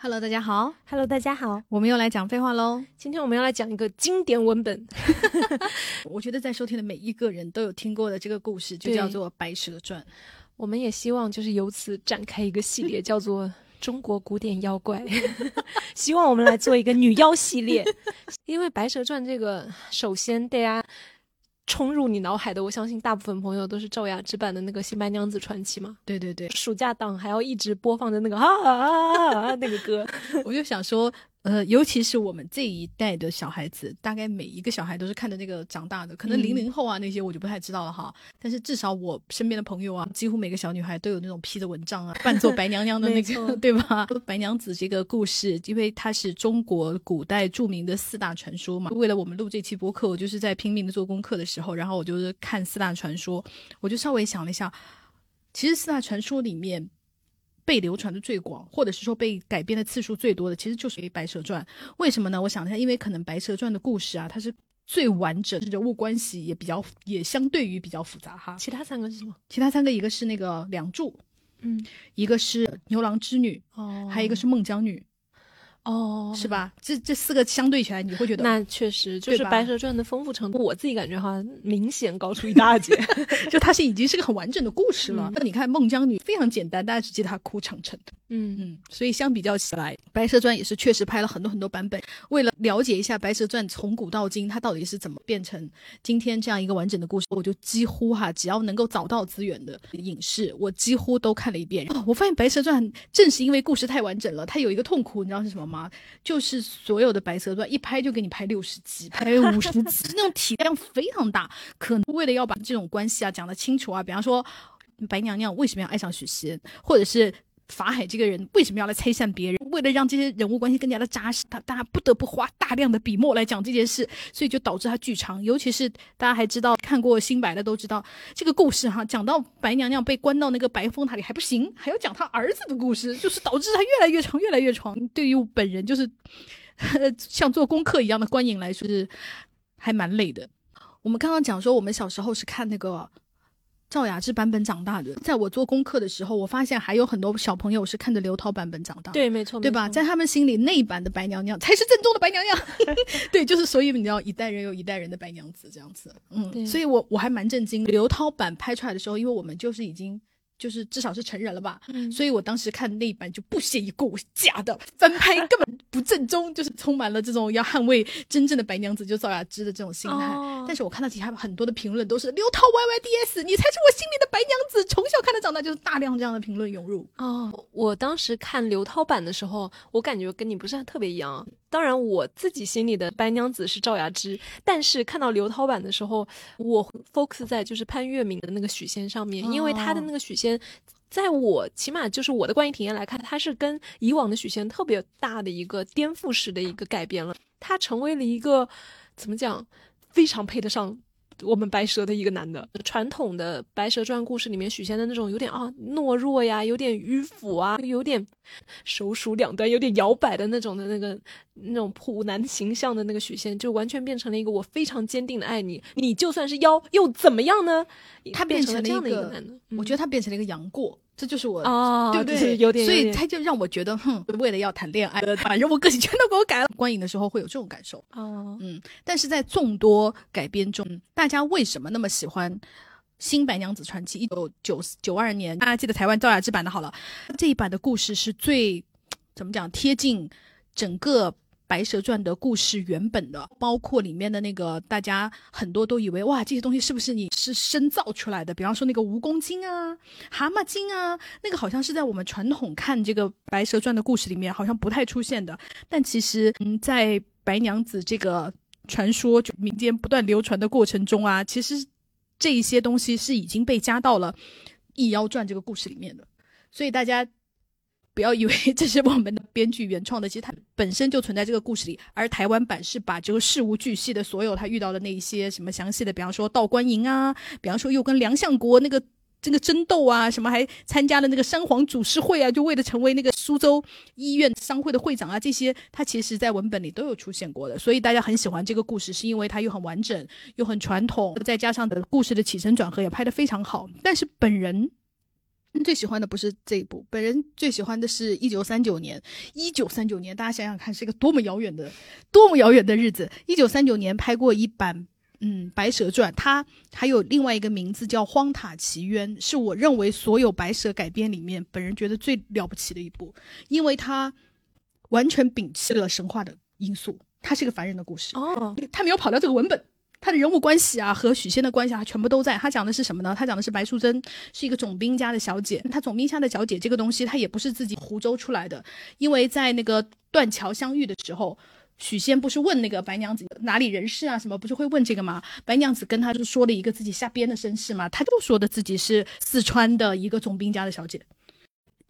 Hello，大家好。Hello，大家好，我们又来讲废话喽。今天我们要来讲一个经典文本。我觉得在收听的每一个人都有听过的这个故事，就叫做《白蛇传》。我们也希望就是由此展开一个系列，叫做中国古典妖怪。希望我们来做一个女妖系列，因为《白蛇传》这个，首先大家冲入你脑海的，我相信大部分朋友都是赵雅芝版的那个《新白娘子传奇》嘛。对对对，暑假档还要一直播放着那个啊啊啊啊那个歌，我就想说，呃，尤其是我们这一代的小孩子，大概每一个小孩都是看着那个长大的。可能嗯零零后啊那些我就不太知道了哈，但是至少我身边的朋友啊，几乎每个小女孩都有那种披着蚊帐啊，扮作白娘娘的那个，对吧？白娘子这个故事，因为它是中国古代著名的四大传说嘛。为了我们录这期播客，我就是在拼命的做功课的时候，然后我就是看四大传说，我就稍微想了一下，其实四大传说里面。被流传的最广，或者是说被改编的次数最多的，其实就是《白蛇传》。为什么呢？我想一下，因为可能《白蛇传》的故事啊，它是最完整，人物关系也比较，也相对于比较复杂哈。其他三个是什么？其他三个，一个是那个梁祝，嗯，一个是牛郎织女，哦还有一个是孟姜女，哦，是吧？这这四个相对起来，你会觉得那确实就是《白蛇传》的丰富程度，我自己感觉哈，明显高出一大截。就它是已经是个很完整的故事了。那、你看孟姜女非常简单，大家只记得她哭长城。嗯，嗯，所以相比较起来，《白蛇传》也是确实拍了很多很多版本。为了了解一下《白蛇传》从古到今它到底是怎么变成今天这样一个完整的故事，我就几乎哈，只要能够找到资源的影视，我几乎都看了一遍。哦、我发现《白蛇传》正是因为故事太完整了，它有一个痛苦，你知道是什么吗？就是所有的《白蛇传》一拍就给你拍六十集，拍五十集，那种体量非常大。可能为了要把这种关系啊讲得清楚啊，比方说白娘娘为什么要爱上许仙，或者是。法海这个人为什么要来拆散别人？为了让这些人物关系更加的扎实，他大家不得不花大量的笔墨来讲这件事，所以就导致他剧长。尤其是大家还知道看过新白的都知道，这个故事哈，讲到白娘娘被关到那个白风塔里还不行，还要讲他儿子的故事，就是导致他越来越长，越来越长。对于我本人就是像做功课一样的观影来说，是还蛮累的。我们刚刚讲说，我们小时候是看那个。赵雅芝版本长大的，在我做功课的时候，我发现还有很多小朋友是看着刘涛版本长大的。对，没错，对吧？在他们心里，那一版的白娘娘才是正宗的白娘娘。对，就是所以你知道，一代人有一代人的白娘子这样子。嗯，所以我我还蛮震惊。刘涛版拍出来的时候，因为我们就是已经。就是至少是成人了吧，嗯所以我当时看那一版就不屑一顾，假的翻拍 根本不正宗，就是充满了这种要捍卫真正的白娘子，就赵雅芝的这种心态。哦但是我看到底下很多的评论都是刘涛 YYDS，你才是我心里的白娘子，从小看着长大，就是大量这样的评论涌入。哦，我当时看刘涛版的时候，我感觉跟你不是特别一样。当然，我自己心里的白娘子是赵雅芝，但是看到刘涛版的时候，我 focus 在就是潘粤明的那个许仙上面，因为他的那个许仙。在我起码就是我的观影体验来看，他是跟以往的许仙特别大的一个颠覆式的一个改变了。他成为了一个怎么讲，非常配得上我们白蛇的一个男的。传统的《白蛇传》故事里面，许仙的那种有点啊懦弱呀，有点迂腐啊，有点手鼠两端，有点摇摆的那种的那个那种普男形象的那个许仙，就完全变成了一个我非常坚定的爱你，你就算是妖又怎么样呢？他变成了了这样的一个男的，我觉得他变成了一个杨过，这就是我哦，对不对？所以他就让我觉得，哼，为了要谈恋爱，把人物个性全都给我改了。观影的时候会有这种感受，哦，嗯。但是在众多改编中，大家为什么那么喜欢《新白娘子传奇》？一九九九二年，大家记得台湾赵雅芝版的好了，这一版的故事是最怎么讲贴近整个。《白蛇传》的故事原本的，包括里面的那个，大家很多都以为哇，这些东西是不是你是深造出来的？比方说那个蜈蚣精啊、蛤蟆精啊，那个好像是在我们传统看这个《白蛇传》的故事里面好像不太出现的。但其实，嗯，在白娘子这个传说就民间不断流传的过程中啊，其实这一些东西是已经被加到了《异妖传》这个故事里面的，所以大家。不要以为这是我们的编剧原创的，其实它本身就存在这个故事里。而台湾版是把这个事无巨细的所有他遇到的那一些什么详细的，比方说道观营啊，比方说又跟梁相国那个这个争斗啊，什么还参加了那个山皇祖师会啊，就为了成为那个苏州医院商会的会长啊，这些他其实在文本里都有出现过的。所以大家很喜欢这个故事，是因为它又很完整，又很传统，再加上的故事的起承转合也拍得非常好。但是本人。最喜欢的不是这一部，本人最喜欢的是一九三九年。一九三九年，大家想想看，是一个多么遥远的、多么遥远的日子。一九三九年拍过一版，嗯，《白蛇传》，它还有另外一个名字叫《荒塔奇冤》，是我认为所有白蛇改编里面，本人觉得最了不起的一部，因为它完全摒弃了神话的因素，它是一个凡人的故事。哦，他没有跑掉这个文本。他的人物关系啊，和许仙的关系啊，全部都在。他讲的是什么呢？他讲的是白素贞是一个总兵家的小姐。他总兵家的小姐这个东西，她也不是自己胡诌出来的。因为在那个断桥相遇的时候，许仙不是问那个白娘子哪里人士啊，什么不是会问这个吗？白娘子跟他就说了一个自己下边的身世嘛，他就说的自己是四川的一个总兵家的小姐。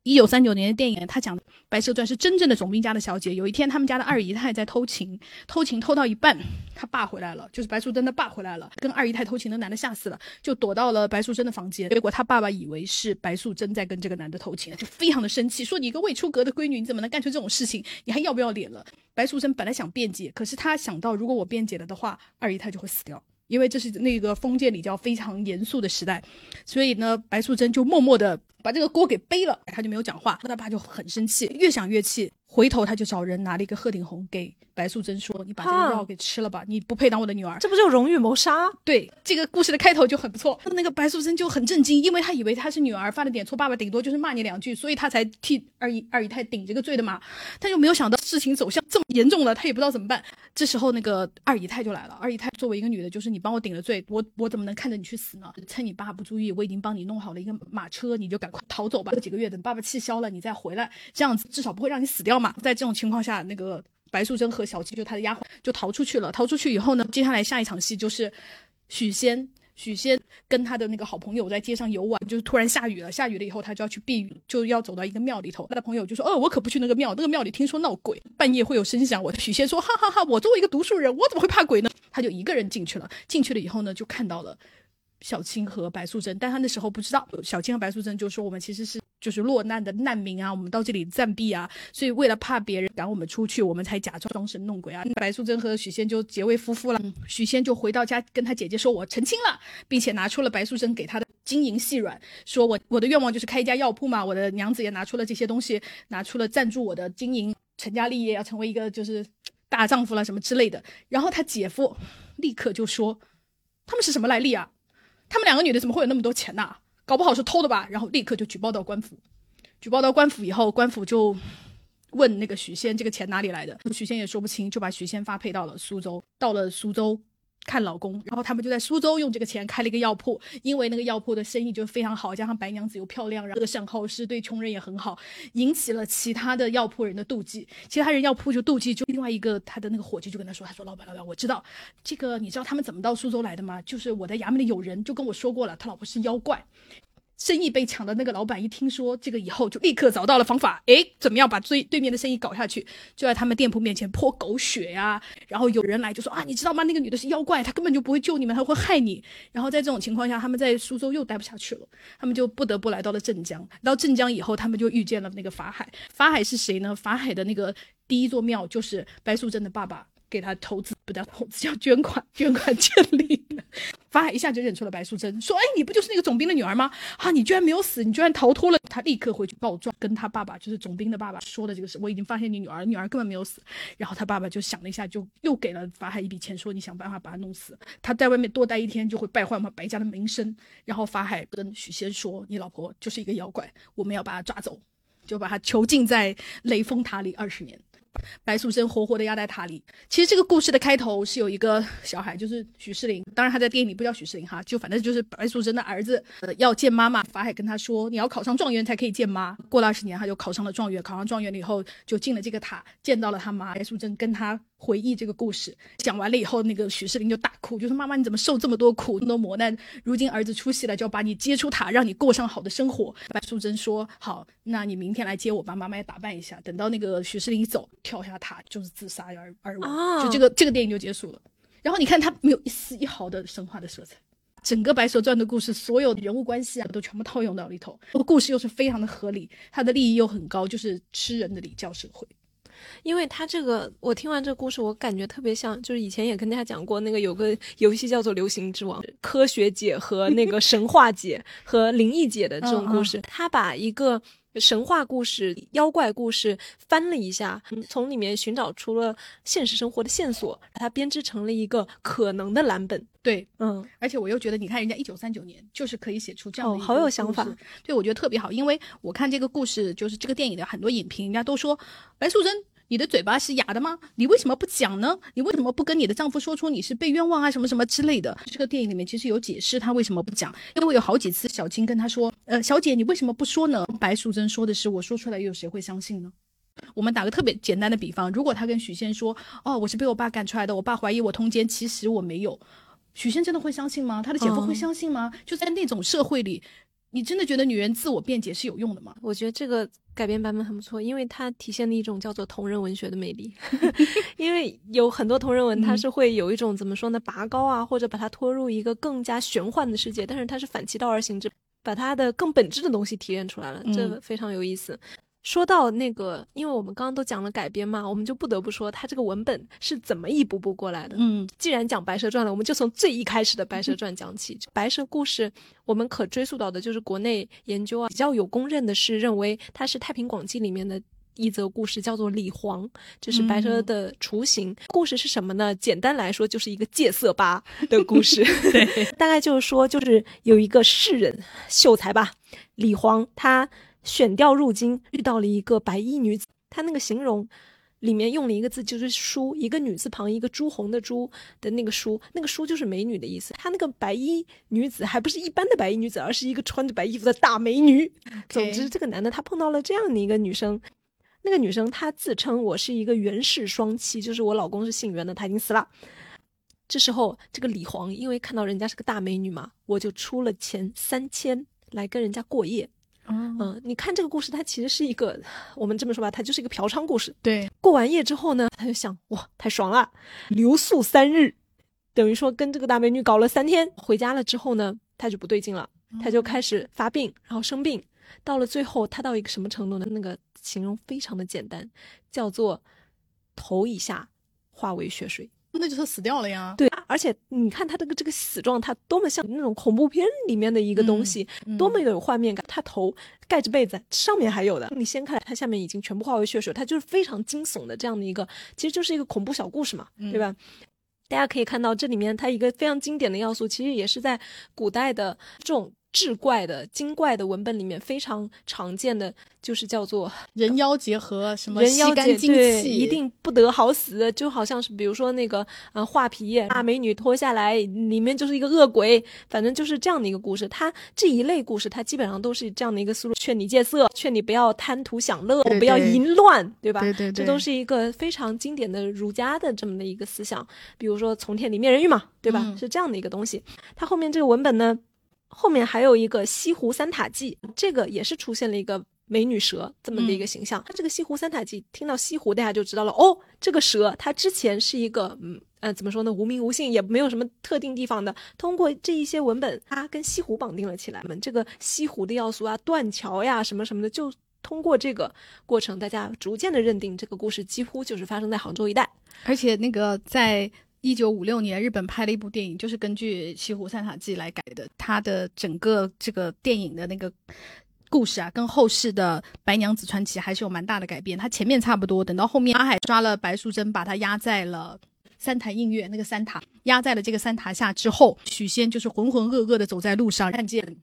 一九三九年的电影，他讲《白蛇传》是真正的总兵家的小姐。有一天，他们家的二姨太在偷情，偷情偷到一半，他爸回来了，就是白素贞的爸回来了，跟二姨太偷情的男的吓死了，就躲到了白素贞的房间。结果他爸爸以为是白素贞在跟这个男的偷情，就非常的生气，说你一个未出阁的闺女，你怎么能干出这种事情？你还要不要脸了？白素贞本来想辩解，可是他想到如果我辩解了的话，二姨太就会死掉。因为这是那个封建礼教非常严肃的时代，所以呢，白素贞就默默的把这个锅给背了，他就没有讲话，他爸就很生气，越想越气。回头他就找人拿了一个鹤顶红给白素贞说：“你把这个药给吃了吧，你不配当我的女儿。”这不就荣誉谋杀？对，这个故事的开头就很不错。那个白素贞就很震惊，因为她以为她是女儿犯了点错，爸爸顶多就是骂你两句，所以她才替二姨二姨太顶这个罪的嘛。她就没有想到事情走向这么严重了，她也不知道怎么办。这时候那个二姨太就来了。二姨太作为一个女的，就是你帮我顶了罪，我我怎么能看着你去死呢？趁你爸不注意，我已经帮你弄好了一个马车，你就赶快逃走吧。过几个月等爸爸气消了，你再回来，这样子至少不会让你死掉嘛。在这种情况。下那个白素贞和小七就他的丫鬟就逃出去了。逃出去以后呢，接下来下一场戏就是许仙，许仙跟他的那个好朋友在街上游玩，就是突然下雨了。下雨了以后，他就要去避雨，就要走到一个庙里头。他的朋友就说：“哦，我可不去那个庙，那个庙里听说闹鬼，半夜会有声响。”我许仙说：“哈哈哈，我作为一个读书人，我怎么会怕鬼呢？”他就一个人进去了。进去了以后呢，就看到了小青和白素贞，但他那时候不知道，小青和白素贞就说：“我们其实是。”就是落难的难民啊，我们到这里暂避啊，所以为了怕别人赶我们出去，我们才假装装神弄鬼啊。白素贞和许仙就结为夫妇了。许仙就回到家跟他姐姐说：“我成亲了，并且拿出了白素贞给他的金银细软，说我我的愿望就是开一家药铺嘛。我的娘子也拿出了这些东西，拿出了赞助我的金银，成家立业要成为一个就是大丈夫了什么之类的。然后他姐夫立刻就说：他们是什么来历啊？他们两个女的怎么会有那么多钱呐？”搞不好是偷的吧，然后立刻就举报到官府。举报到官府以后，官府就问那个许仙这个钱哪里来的，许仙也说不清，就把许仙发配到了苏州。到了苏州。看老公，然后他们就在苏州用这个钱开了一个药铺，因为那个药铺的生意就非常好，加上白娘子又漂亮，然后这个善好施对穷人也很好，引起了其他的药铺人的妒忌。其他人药铺就妒忌，就另外一个他的那个伙计就跟他说：“他说老板老板，我知道这个，你知道他们怎么到苏州来的吗？就是我在衙门里有人就跟我说过了，他老婆是妖怪。”生意被抢的那个老板一听说这个以后，就立刻找到了方法。哎，怎么样把对对面的生意搞下去？就在他们店铺面前泼狗血呀。然后有人来就说啊，你知道吗？那个女的是妖怪，她根本就不会救你们，她会害你。然后在这种情况下，他们在苏州又待不下去了，他们就不得不来到了镇江。到镇江以后，他们就遇见了那个法海。法海是谁呢？法海的那个第一座庙就是白素贞的爸爸。给他投资不叫投资，叫捐款，捐款建立的。法海一下就认出了白素贞，说：“哎，你不就是那个总兵的女儿吗？啊，你居然没有死，你居然逃脱了！”他立刻回去告状，跟他爸爸，就是总兵的爸爸说的这个事。我已经发现你女儿，女儿根本没有死。然后他爸爸就想了一下，就又给了法海一笔钱，说：“你想办法把他弄死。他在外面多待一天，就会败坏我们白家的名声。”然后法海跟许仙说：“你老婆就是一个妖怪，我们要把她抓走，就把她囚禁在雷峰塔里二十年。”白素贞活活的压在塔里。其实这个故事的开头是有一个小孩，就是许仕林。当然他在电影里不叫许仕林哈，就反正就是白素贞的儿子，呃，要见妈妈。法海跟他说，你要考上状元才可以见妈。过了二十年，他就考上了状元。考上状元了以后，就进了这个塔，见到了他妈。白素贞跟他。回忆这个故事讲完了以后，那个许世林就大哭，就说：“妈妈，你怎么受这么多苦，这么多磨难？如今儿子出息了，就要把你接出塔，让你过上好的生活。”白素贞说：“好，那你明天来接我吧，妈妈也打扮一下。”等到那个许世林一走，跳下塔就是自杀而而亡。就这个这个电影就结束了。然后你看，他没有一丝一毫的神话的色彩，整个《白蛇传》的故事，所有人物关系啊，都全部套用到里头。故事又是非常的合理，它的利益又很高，就是吃人的礼教社会。因为他这个，我听完这个故事，我感觉特别像，就是以前也跟大家讲过，那个有个游戏叫做《流行之王》，科学界和那个神话界和灵异界的这种故事，他把一个。神话故事、妖怪故事翻了一下，从里面寻找出了现实生活的线索，把它编织成了一个可能的蓝本。对，嗯，而且我又觉得，你看人家一九三九年就是可以写出这样的，好有想法。对，我觉得特别好，因为我看这个故事，就是这个电影的很多影评，人家都说白素贞。你的嘴巴是哑的吗？你为什么不讲呢？你为什么不跟你的丈夫说出你是被冤枉啊什么什么之类的？这个电影里面其实有解释他为什么不讲，因为有好几次小青跟他说，呃，小姐你为什么不说呢？白素贞说的是，我说出来又有谁会相信呢？我们打个特别简单的比方，如果他跟许仙说，哦，我是被我爸赶出来的，我爸怀疑我通奸，其实我没有，许仙真的会相信吗？他的姐夫会相信吗？就在那种社会里。你真的觉得女人自我辩解是有用的吗？我觉得这个改编版本很不错，因为它体现了一种叫做同人文学的魅力。因为有很多同人文，它是会有一种怎么说呢，拔高啊，或者把它拖入一个更加玄幻的世界，但是它是反其道而行之，把它的更本质的东西提炼出来了，这非常有意思。说到那个，因为我们刚刚都讲了改编嘛，我们就不得不说，它这个文本是怎么一步步过来的。嗯，既然讲《白蛇传》了，我们就从最一开始的《白蛇传》讲起。白蛇故事，我们可追溯到的就是国内研究啊比较有公认的是，认为它是《太平广记》里面的一则故事，叫做李黄，这是白蛇的雏形。故事是什么呢？简单来说，就是一个戒色吧 的故事。对，大概就是说，就是有一个士人秀才吧，李黄，他。选调入京，遇到了一个白衣女子。她那个形容里面用了一个字，就是“书”，一个女字旁，一个朱红的“朱”的那个“书”，那个“书”就是美女的意思。她那个白衣女子还不是一般的白衣女子，而是一个穿着白衣服的大美女。总之，这个男的他碰到了这样的一个女生，那个女生她自称我是一个袁氏双妻，就是我老公是姓袁的，他已经死了。这时候，这个李黄因为看到人家是个大美女嘛，我就出了钱三千来跟人家过夜。嗯，你看这个故事，它其实是一个，我们这么说吧，它就是一个嫖娼故事。对，过完夜之后呢，他就想，哇，太爽了，留宿三日，等于说跟这个大美女搞了三天。回家了之后呢，他就不对劲了，他就开始发病，然后生病。到了最后，他到一个什么程度呢？那个形容非常的简单，叫做头以下化为血水。那就是死掉了呀。对，而且你看他这个这个死状，他多么像那种恐怖片里面的一个东西，多么有画面感。他头盖着被子，上面还有的，你掀开来，他下面已经全部化为血水，他就是非常惊悚的这样的一个，其实就是一个恐怖小故事嘛，对吧？大家可以看到这里面它一个非常经典的要素，其实也是在古代的这种。志怪的精怪的文本里面非常常见的就是叫做 人妖结合，什么人妖结对，一定不得好死，就好像是比如说那个呃画皮大美女脱下来，里面就是一个恶鬼，反正就是这样的一个故事。它这一类故事，它基本上都是这样的一个思路：劝你戒色，劝你不要贪图享乐，不要淫乱，对吧？对对对，这都是一个非常经典的儒家的这么的一个思想。比如说从天理灭人欲嘛，对吧？是这样的一个东西。它后面这个文本呢？后面还有一个西湖三塔记，这个也是出现了一个美女蛇这么的一个形象。它这个西湖三塔记，听到西湖，大家就知道了哦，这个蛇它之前是一个，嗯呃，怎么说呢，无名无姓，也没有什么特定地方的。通过这一些文本，它跟西湖绑定了起来。我们这个西湖的要素啊，断桥呀，什么什么的，就通过这个过程，大家逐渐的认定这个故事几乎就是发生在杭州一带，而且那个在。一九五六年，日本拍了一部电影，就是根据《西湖三塔记》来改的。它的整个这个电影的那个故事啊，跟后世的《白娘子传奇》还是有蛮大的改变。它前面差不多，等到后面阿海抓了白素贞，把她压在了三潭印月那个三塔，压在了这个三塔下之后，许仙就是浑浑噩噩的走在路上，看见。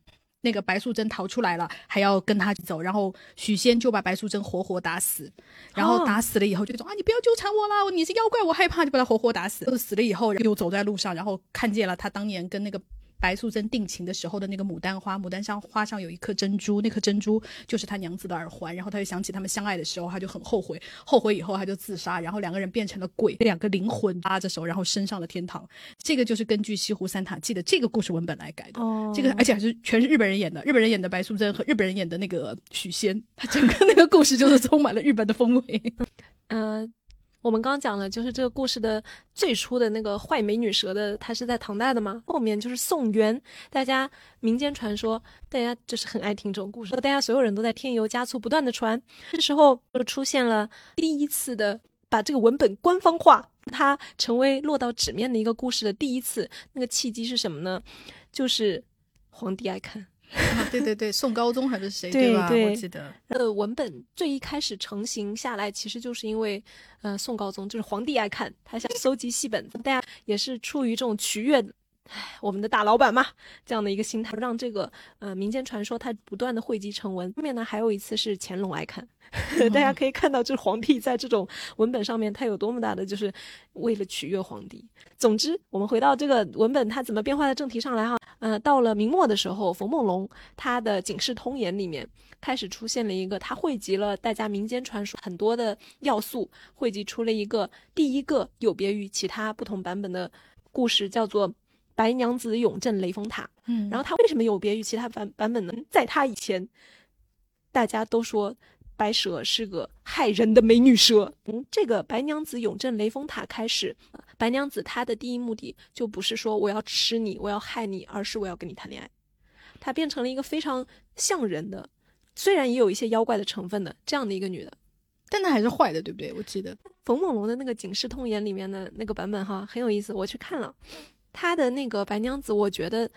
那个白素贞逃出来了，还要跟他走，然后许仙就把白素贞活活打死，然后打死了以后就说啊，你不要纠缠我了，你是妖怪，我害怕，就把他活活打死。死了以后又走在路上，然后看见了他当年跟那个。白素贞定情的时候的那个牡丹花，牡丹上花上有一颗珍珠，那颗珍珠就是他娘子的耳环。然后他就想起他们相爱的时候，他就很后悔，后悔以后他就自杀，然后两个人变成了鬼，两个灵魂拉着手，然后升上了天堂。这个就是根据《西湖三塔记》的这个故事文本来改的。哦，这个而且还是全是日本人演的，日本人演的白素贞和日本人演的那个许仙，他整个那个故事就是充满了日本的风味。呃。我们刚讲了，就是这个故事的最初的那个坏美女蛇的，它是在唐代的嘛，后面就是宋元，大家民间传说，大家就是很爱听这种故事，大家所有人都在添油加醋，不断的传。这时候就出现了第一次的把这个文本官方化，它成为落到纸面的一个故事的第一次，那个契机是什么呢？就是皇帝爱看。啊，对对对，宋高宗还是谁吧？对吧我记得。呃，文本最一开始成型下来，其实就是因为，呃，宋高宗就是皇帝爱看，他想搜集戏本，大家也是出于这种取悦，唉，我们的大老板嘛，这样的一个心态，让这个呃民间传说它不断的汇集成文。后面呢，还有一次是乾隆爱看，大家可以看到，就是皇帝在这种文本上面，他有多么大的就是为了取悦皇帝。总之，我们回到这个文本，它怎么变化的正题上来哈。呃，到了明末的时候，冯梦龙他的《警世通言》里面开始出现了一个，他汇集了大家民间传说很多的要素，汇集出了一个第一个有别于其他不同版本的故事，叫做《白娘子永镇雷峰塔》。嗯，然后它为什么有别于其他版版本呢？在它以前，大家都说白蛇是个害人的美女蛇。嗯，这个白娘子永镇雷峰塔开始，白娘子她的第一目的就不是说我要吃你，我要害你，而是我要跟你谈恋爱。她变成了一个非常像人的，虽然也有一些妖怪的成分的这样的一个女的。但她还是坏的，对不对？我记得冯梦龙的那个《警世通言》里面的那个版本哈很有意思，我去看了他的那个白娘子，我觉得，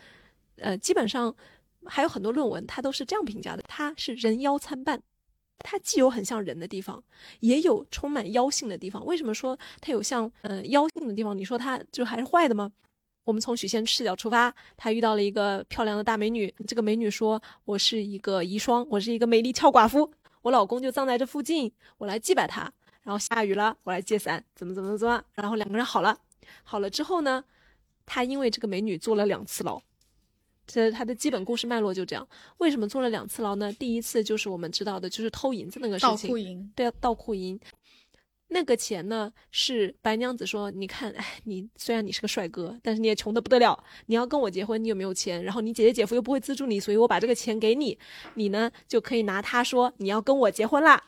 呃，基本上还有很多论文，他都是这样评价的：她是人妖参半，他既有很像人的地方，也有充满妖性的地方。为什么说它有像呃妖性的地方？你说它就还是坏的吗？我们从许仙视角出发，他遇到了一个漂亮的大美女，这个美女说：“我是一个遗孀，我是一个美丽俏寡妇，我老公就葬在这附近，我来祭拜他。然后下雨了，我来借伞，怎么怎么怎么，然后两个人好了，好了之后呢，他因为这个美女坐了两次牢。”这是他的基本故事脉络就这样。为什么坐了两次牢呢？第一次就是我们知道的，就是偷银子那个事盗情。库银，对，盗库银。那个钱呢，是白娘子说：“你看，哎，你虽然你是个帅哥，但是你也穷得不得了。你要跟我结婚，你有没有钱？然后你姐姐姐夫又不会资助你，所以我把这个钱给你，你呢就可以拿它说你要跟我结婚啦。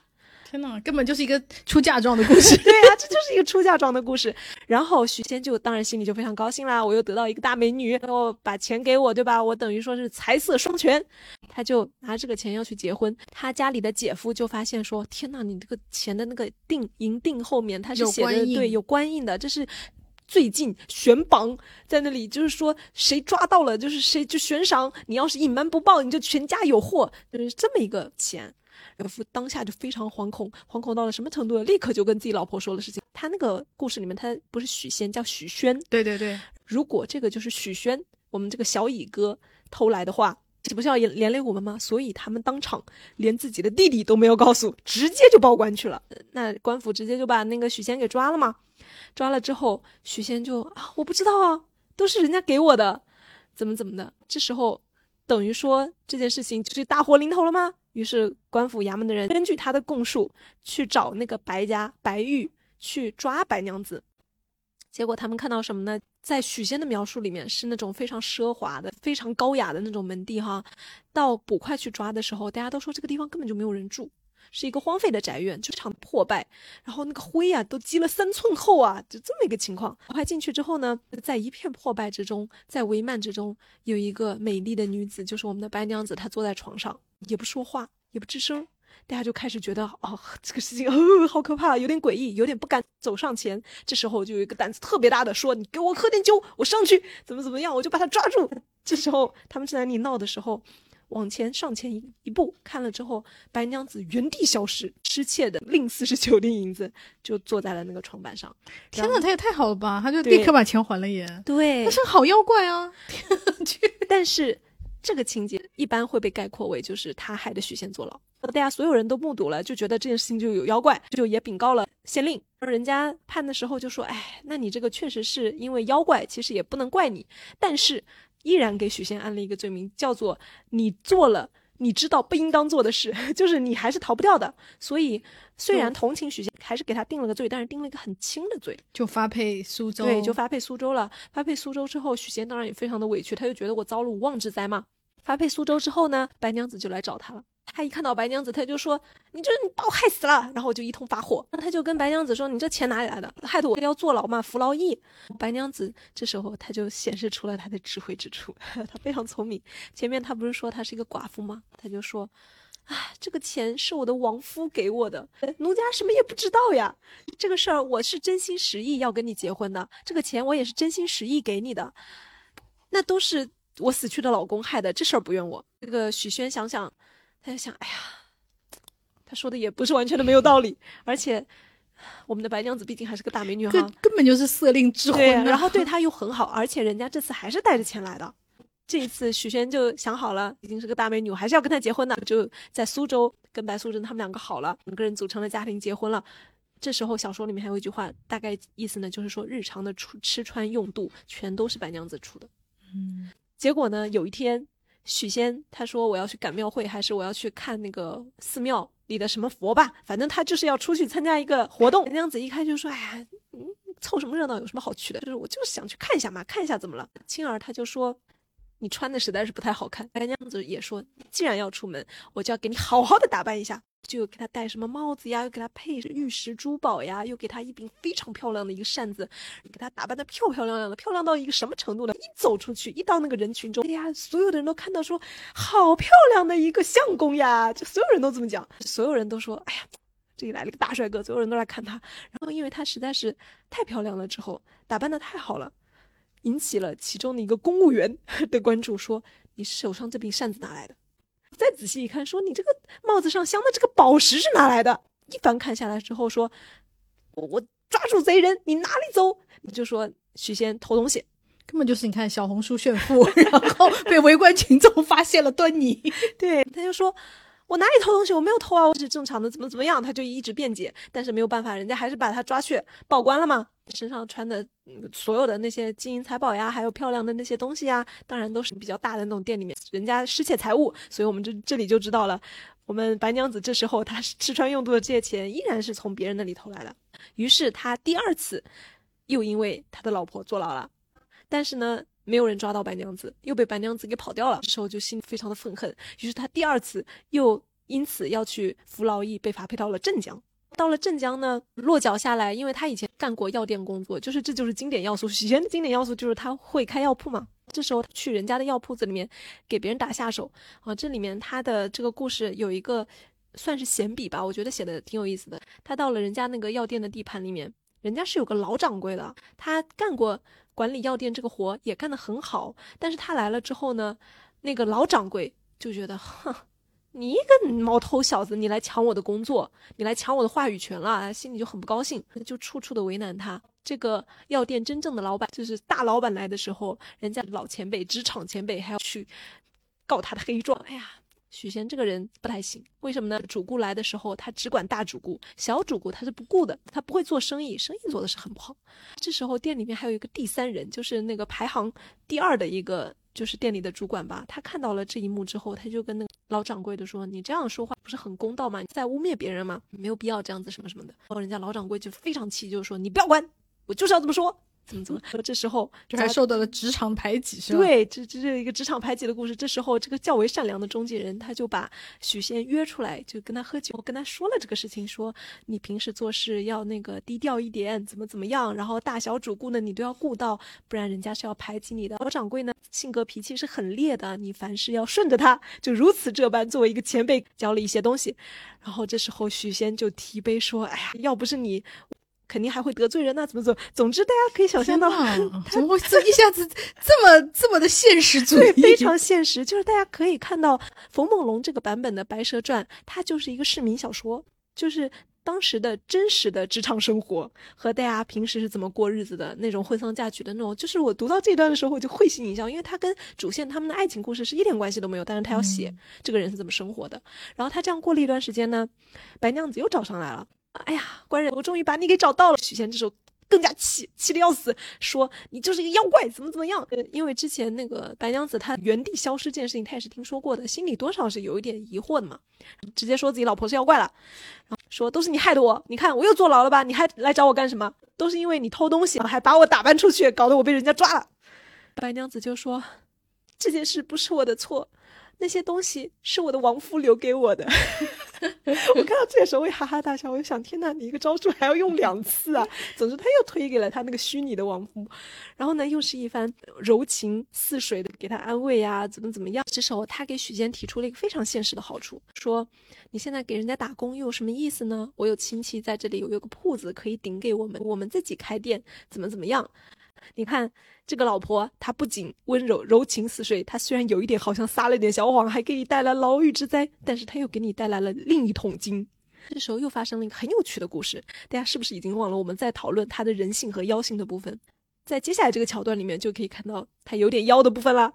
天呐，根本就是一个出嫁妆的故事。对啊，这就是一个出嫁妆的故事。然后许仙就当然心里就非常高兴啦，我又得到一个大美女，然后把钱给我，对吧？我等于说是财色双全。他就拿这个钱要去结婚，他家里的姐夫就发现说：天呐，你这个钱的那个定银锭后面他是写的有官印对有官印的，这是。最近悬榜在那里，就是说谁抓到了，就是谁就悬赏。你要是隐瞒不报，你就全家有祸，就是这么一个钱。岳父当下就非常惶恐，惶恐到了什么程度？立刻就跟自己老婆说了事情。他那个故事里面，他不是许仙，叫许宣。对对对，如果这个就是许宣，我们这个小乙哥偷来的话，岂不是要连连累我们吗？所以他们当场连自己的弟弟都没有告诉，直接就报官去了。那官府直接就把那个许仙给抓了嘛。抓了之后，许仙就啊，我不知道啊，都是人家给我的，怎么怎么的。这时候等于说这件事情就是大祸临头了吗？于是官府衙门的人根据他的供述去找那个白家白玉去抓白娘子。结果他们看到什么呢？在许仙的描述里面是那种非常奢华的、非常高雅的那种门第哈。到捕快去抓的时候，大家都说这个地方根本就没有人住，是一个荒废的宅院，就非常破败。然后那个灰啊，都积了三寸厚啊，就这么一个情况。捕快进去之后呢，在一片破败之中，在帷幔之中，有一个美丽的女子，就是我们的白娘子，她坐在床上，也不说话，也不吱声。大家就开始觉得，哦，这个事情，哦，好可怕，有点诡异，有点不敢走上前。这时候就有一个胆子特别大的说：“你给我喝点酒，我上去，怎么怎么样，我就把他抓住。”这时候他们正在那里闹的时候，往前上前一一步，看了之后，白娘子原地消失，失窃的另四十九锭银子就坐在了那个床板上。天呐，他也太好了吧！他就立刻把钱还了耶。对他是好妖怪啊！但是这个情节一般会被概括为就是他害得许仙坐牢，大家所有人都目睹了，就觉得这件事情就有妖怪，就也禀告了县令。人家判的时候就说：“哎，那你这个确实是因为妖怪，其实也不能怪你，但是依然给许仙安了一个罪名，叫做你做了。”你知道不应当做的事，就是你还是逃不掉的。所以虽然同情许仙，还是给他定了个罪，但是定了一个很轻的罪。就发配苏州，对，就发配苏州了。发配苏州之后，许仙当然也非常的委屈，他就觉得我遭了无妄之灾嘛。发配苏州之后呢，白娘子就来找他了，他一看到白娘子，他就说：“你这你把我害死了！”然后我就一通发火。那他就跟白娘子说：“你这钱哪里来的？害得我要坐牢嘛，服劳役。”白娘子这时候他就显示出了他的智慧之处，他非常聪明。前面他不是说他是一个寡妇吗？他就说：“啊，这个钱是我的亡夫给我的，奴家什么也不知道呀。这个事儿我是真心实意要跟你结婚的，这个钱我也是真心实意给你的，那都是我死去的老公害的，这事儿不怨我。”这个许宣想想。他就想，哎呀，他说的也不是完全的没有道理，而且我们的白娘子毕竟还是个大美女哈，根本就是色令之婚。然后对他又很好，而且人家这次还是带着钱来的。这一次许仙就想好了，已经是个大美女，我还是要跟她结婚的，就在苏州跟白素贞他们两个好了，两个人组成了家庭，结婚了。这时候小说里面还有一句话，大概意思呢，就是说日常的出吃穿用度全都是白娘子出的。嗯，结果呢，有一天。许仙他说我要去赶庙会，还是我要去看那个寺庙里的什么佛吧？反正他就是要出去参加一个活动。白娘子一看就说：“哎呀，嗯，凑什么热闹？有什么好去的？就是我就是想去看一下嘛，看一下怎么了？”青儿他就说：“你穿的实在是不太好看。”白娘子也说：“既然要出门，我就要给你好好的打扮一下。”就给他戴什么帽子呀，又给他配玉石珠宝呀，又给他一柄非常漂亮的一个扇子，给他打扮的漂漂亮亮的，漂亮到一个什么程度呢？一走出去，一到那个人群中，哎呀，所有的人都看到说，好漂亮的一个相公呀！就所有人都这么讲，所有人都说，哎呀，这里来了个大帅哥，所有人都来看他。然后因为他实在是太漂亮了，之后打扮的太好了，引起了其中的一个公务员 的关注，说你手上这柄扇子哪来的？再仔细一看，说你这个帽子上镶的这个宝石是哪来的？一番看下来之后，说，我我抓住贼人，你哪里走？你就说许仙偷东西，根本就是你看小红书炫富，然后被围观群众发现了端倪。对，他就说。我哪里偷东西？我没有偷啊，我是正常的，怎么怎么样？他就一直辩解，但是没有办法，人家还是把他抓去报关了嘛。身上穿的所有的那些金银财宝呀，还有漂亮的那些东西呀，当然都是比较大的那种店里面，人家失窃财物，所以我们这这里就知道了，我们白娘子这时候她吃穿用度的这些钱，依然是从别人那里偷来的。于是他第二次又因为他的老婆坐牢了，但是呢，没有人抓到白娘子，又被白娘子给跑掉了，这时候就心里非常的愤恨，于是他第二次又。因此要去服劳役，被发配到了镇江。到了镇江呢，落脚下来，因为他以前干过药店工作，就是这就是经典要素。许仙的经典要素就是他会开药铺嘛。这时候去人家的药铺子里面给别人打下手啊。这里面他的这个故事有一个算是闲笔吧，我觉得写的挺有意思的。他到了人家那个药店的地盘里面，人家是有个老掌柜的，他干过管理药店这个活，也干得很好。但是他来了之后呢，那个老掌柜就觉得，哼。你一个毛头小子，你来抢我的工作，你来抢我的话语权了，心里就很不高兴，就处处的为难他。这个药店真正的老板，就是大老板来的时候，人家老前辈、职场前辈还要去告他的黑状。哎呀，许仙这个人不太行，为什么呢？主顾来的时候，他只管大主顾，小主顾他是不顾的，他不会做生意，生意做的是很不好。这时候店里面还有一个第三人，就是那个排行第二的一个。就是店里的主管吧，他看到了这一幕之后，他就跟那个老掌柜的说：“你这样说话不是很公道吗？你在污蔑别人吗？没有必要这样子什么什么的。”然后人家老掌柜就非常气，就是说：“你不要管，我就是要这么说。”怎么 怎么？这时候就还受到了职场排挤，是吧？对，这这是一个职场排挤的故事。这时候，这个较为善良的中介人，他就把许仙约出来，就跟他喝酒，跟他说了这个事情，说你平时做事要那个低调一点，怎么怎么样，然后大小主顾呢，你都要顾到，不然人家是要排挤你的。老掌柜呢，性格脾气是很烈的，你凡事要顺着他，就如此这般，作为一个前辈教了一些东西。然后这时候许仙就提杯说：“哎呀，要不是你。”肯定还会得罪人，那怎么走？总之，大家可以想象到，怎么会这 一下子这么这么的现实主义？非常现实，就是大家可以看到冯梦龙这个版本的《白蛇传》，它就是一个市民小说，就是当时的真实的职场生活和大家平时是怎么过日子的那种婚丧嫁娶的那种。就是我读到这段的时候，我就会心一笑，因为它跟主线他们的爱情故事是一点关系都没有，但是他要写这个人是怎么生活的。然后他这样过了一段时间呢，白娘子又找上来了。哎呀，官人，我终于把你给找到了。许仙这时候更加气，气得要死，说你就是一个妖怪，怎么怎么样？因为之前那个白娘子她原地消失这件事情，他也是听说过的，心里多少是有一点疑惑的嘛。直接说自己老婆是妖怪了，然后说都是你害的我，你看我又坐牢了吧？你还来找我干什么？都是因为你偷东西，还把我打扮出去，搞得我被人家抓了。白娘子就说这件事不是我的错。那些东西是我的亡夫留给我的。我看到这个时候，我也哈哈大笑。我就想，天呐，你一个招数还要用两次啊！总之，他又推给了他那个虚拟的亡夫，然后呢，又是一番柔情似水的给他安慰啊，怎么怎么样。这时候，他给许仙提出了一个非常现实的好处，说：“你现在给人家打工又有什么意思呢？我有亲戚在这里，有有个铺子可以顶给我们，我们自己开店，怎么怎么样？你看。”这个老婆，她不仅温柔柔情似水，她虽然有一点好像撒了点小谎，还给你带来牢狱之灾，但是她又给你带来了另一桶金。这时候又发生了一个很有趣的故事，大家是不是已经忘了我们在讨论他的人性和妖性的部分？在接下来这个桥段里面就可以看到他有点妖的部分了。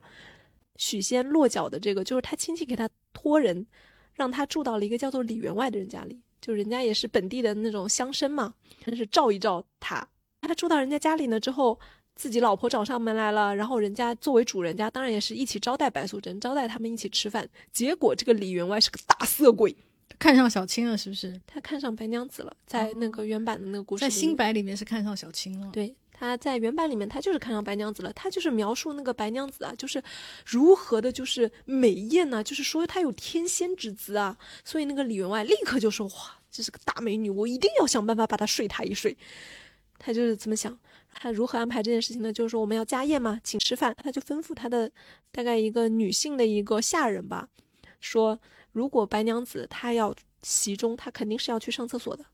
许仙落脚的这个就是他亲戚给他托人，让他住到了一个叫做李员外的人家里，就人家也是本地的那种乡绅嘛，真是照一照他。他住到人家家里呢之后。自己老婆找上门来了，然后人家作为主人家，当然也是一起招待白素贞，招待他们一起吃饭。结果这个李员外是个大色鬼，看上小青了，是不是？他看上白娘子了，在那个原版的那个故事，在新白里面是看上小青了。对，他在原版里面他就是看上白娘子了，他就是描述那个白娘子啊，就是如何的，就是美艳呐，就是说她有天仙之姿啊。所以那个李员外立刻就说：“哇，这是个大美女，我一定要想办法把她睡她一睡。”他就是这么想。他如何安排这件事情呢？就是说我们要家宴嘛，请吃饭，他就吩咐他的大概一个女性的一个下人吧，说如果白娘子她要席中，她肯定是要去上厕所的，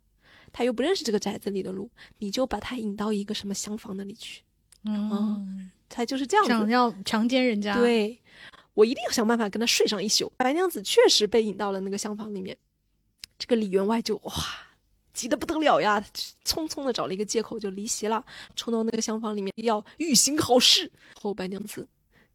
她又不认识这个宅子里的路，你就把她引到一个什么厢房那里去，嗯，他就是这样子，想要强奸人家，对我一定要想办法跟他睡上一宿。白娘子确实被引到了那个厢房里面，这个李员外就哇。急得不得了呀！匆匆的找了一个借口就离席了，冲到那个厢房里面要欲行好事。后白娘子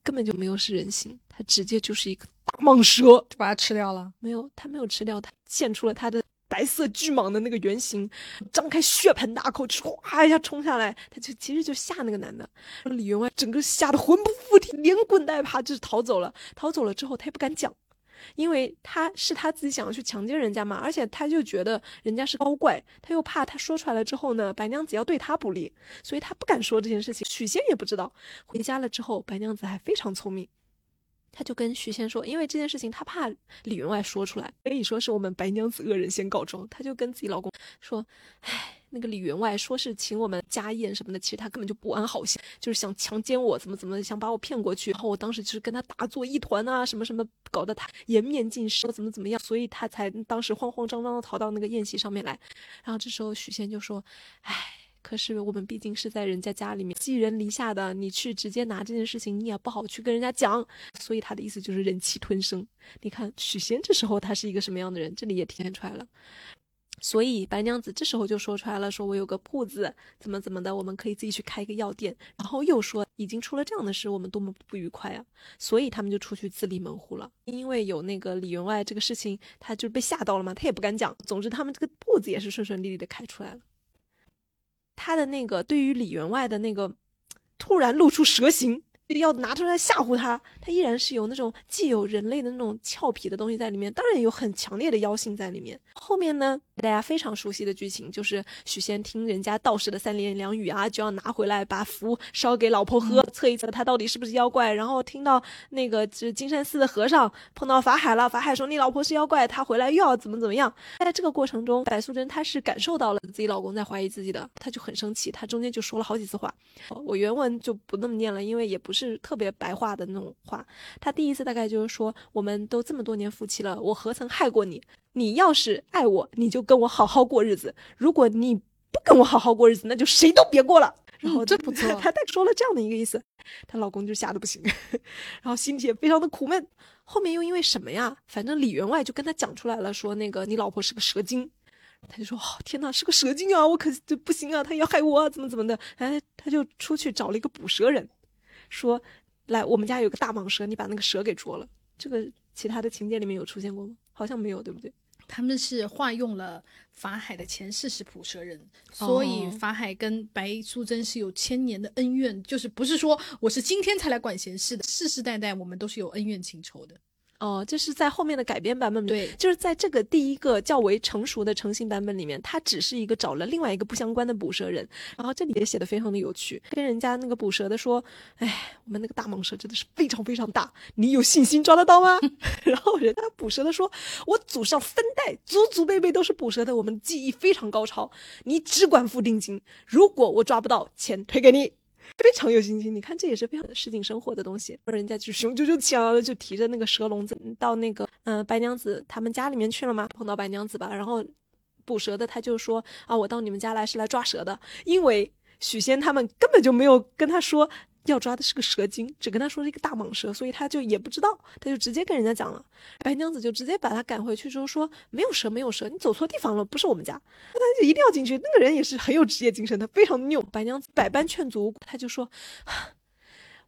根本就没有是人形，她直接就是一个大蟒蛇，就把它吃掉了。没有，她没有吃掉，她现出了她的白色巨蟒的那个原型，张开血盆大口，唰一下冲下来，他就其实就吓那个男的。李员外整个吓得魂不附体，连滚带爬就是逃走了。逃走了之后，他也不敢讲。因为他是他自己想要去强奸人家嘛，而且他就觉得人家是高怪，他又怕他说出来了之后呢，白娘子要对他不利，所以他不敢说这件事情。许仙也不知道。回家了之后，白娘子还非常聪明，他就跟许仙说，因为这件事情他怕李员外说出来，可以说是我们白娘子恶人先告状，他就跟自己老公说，唉。那个李员外说是请我们家宴什么的，其实他根本就不安好心，就是想强奸我，怎么怎么想把我骗过去。然后我当时就是跟他打作一团啊，什么什么，搞得他颜面尽失，怎么怎么样，所以他才当时慌慌张张的逃到那个宴席上面来。然后这时候许仙就说：“哎，可是我们毕竟是在人家家里面寄人篱下的，你去直接拿这件事情，你也不好去跟人家讲。所以他的意思就是忍气吞声。你看许仙这时候他是一个什么样的人，这里也体现出来了。”所以白娘子这时候就说出来了，说我有个铺子，怎么怎么的，我们可以自己去开一个药店。然后又说已经出了这样的事，我们多么不愉快啊！所以他们就出去自立门户了。因为有那个李员外这个事情，他就被吓到了嘛，他也不敢讲。总之他们这个铺子也是顺顺利利的开出来了。他的那个对于李员外的那个突然露出蛇形。要拿出来吓唬他，他依然是有那种既有人类的那种俏皮的东西在里面，当然有很强烈的妖性在里面。后面呢，大家非常熟悉的剧情就是许仙听人家道士的三言两语啊，就要拿回来把符烧给老婆喝，测一测他到底是不是妖怪。然后听到那个就是金山寺的和尚碰到法海了，法海说你老婆是妖怪，他回来又要怎么怎么样。在这个过程中，白素贞她是感受到了自己老公在怀疑自己的，她就很生气，她中间就说了好几次话，我原文就不那么念了，因为也不是。特别白话的那种话。他第一次大概就是说，我们都这么多年夫妻了，我何曾害过你？你要是爱我，你就跟我好好过日子；如果你不跟我好好过日子，那就谁都别过了。然后这不错，他大概说了这样的一个意思。她老公就吓得不行，然后心里也非常的苦闷。后面又因为什么呀？反正李员外就跟他讲出来了，说那个你老婆是个蛇精。他就说：“哦，天哪，是个蛇精啊！我可就不行啊，他要害我，啊，怎么怎么的？哎，他就出去找了一个捕蛇人。”说，来，我们家有个大蟒蛇，你把那个蛇给捉了。这个其他的情节里面有出现过吗？好像没有，对不对？他们是化用了法海的前世是捕蛇人，所以法海跟白素贞是有千年的恩怨，就是不是说我是今天才来管闲事的，世世代代我们都是有恩怨情仇的。哦，就是在后面的改编版本里，对就是在这个第一个较为成熟的成型版本里面，他只是一个找了另外一个不相关的捕蛇人，然后这里也写的非常的有趣，跟人家那个捕蛇的说，哎，我们那个大蟒蛇真的是非常非常大，你有信心抓得到吗？然后人家捕蛇的说，我祖上三代祖祖辈辈都是捕蛇的，我们技艺非常高超，你只管付定金，如果我抓不到，钱退给你。非常有信心，你看这也是非常市井生活的东西。人家就雄赳赳气昂昂的就提着那个蛇笼子到那个嗯、白娘子他们家里面去了嘛，碰到白娘子吧，然后捕蛇的他就说啊，我到你们家来是来抓蛇的，因为许仙他们根本就没有跟他说要抓的是个蛇精，只跟他说是一个大蟒蛇，所以他就也不知道，他就直接跟人家讲了。白娘子就直接把他赶回去之后说没有蛇，没有蛇，你走错地方了，不是我们家。那他就一定要进去。那个人也是很有职业精神，他非常拗。白娘子百般劝阻，他就说。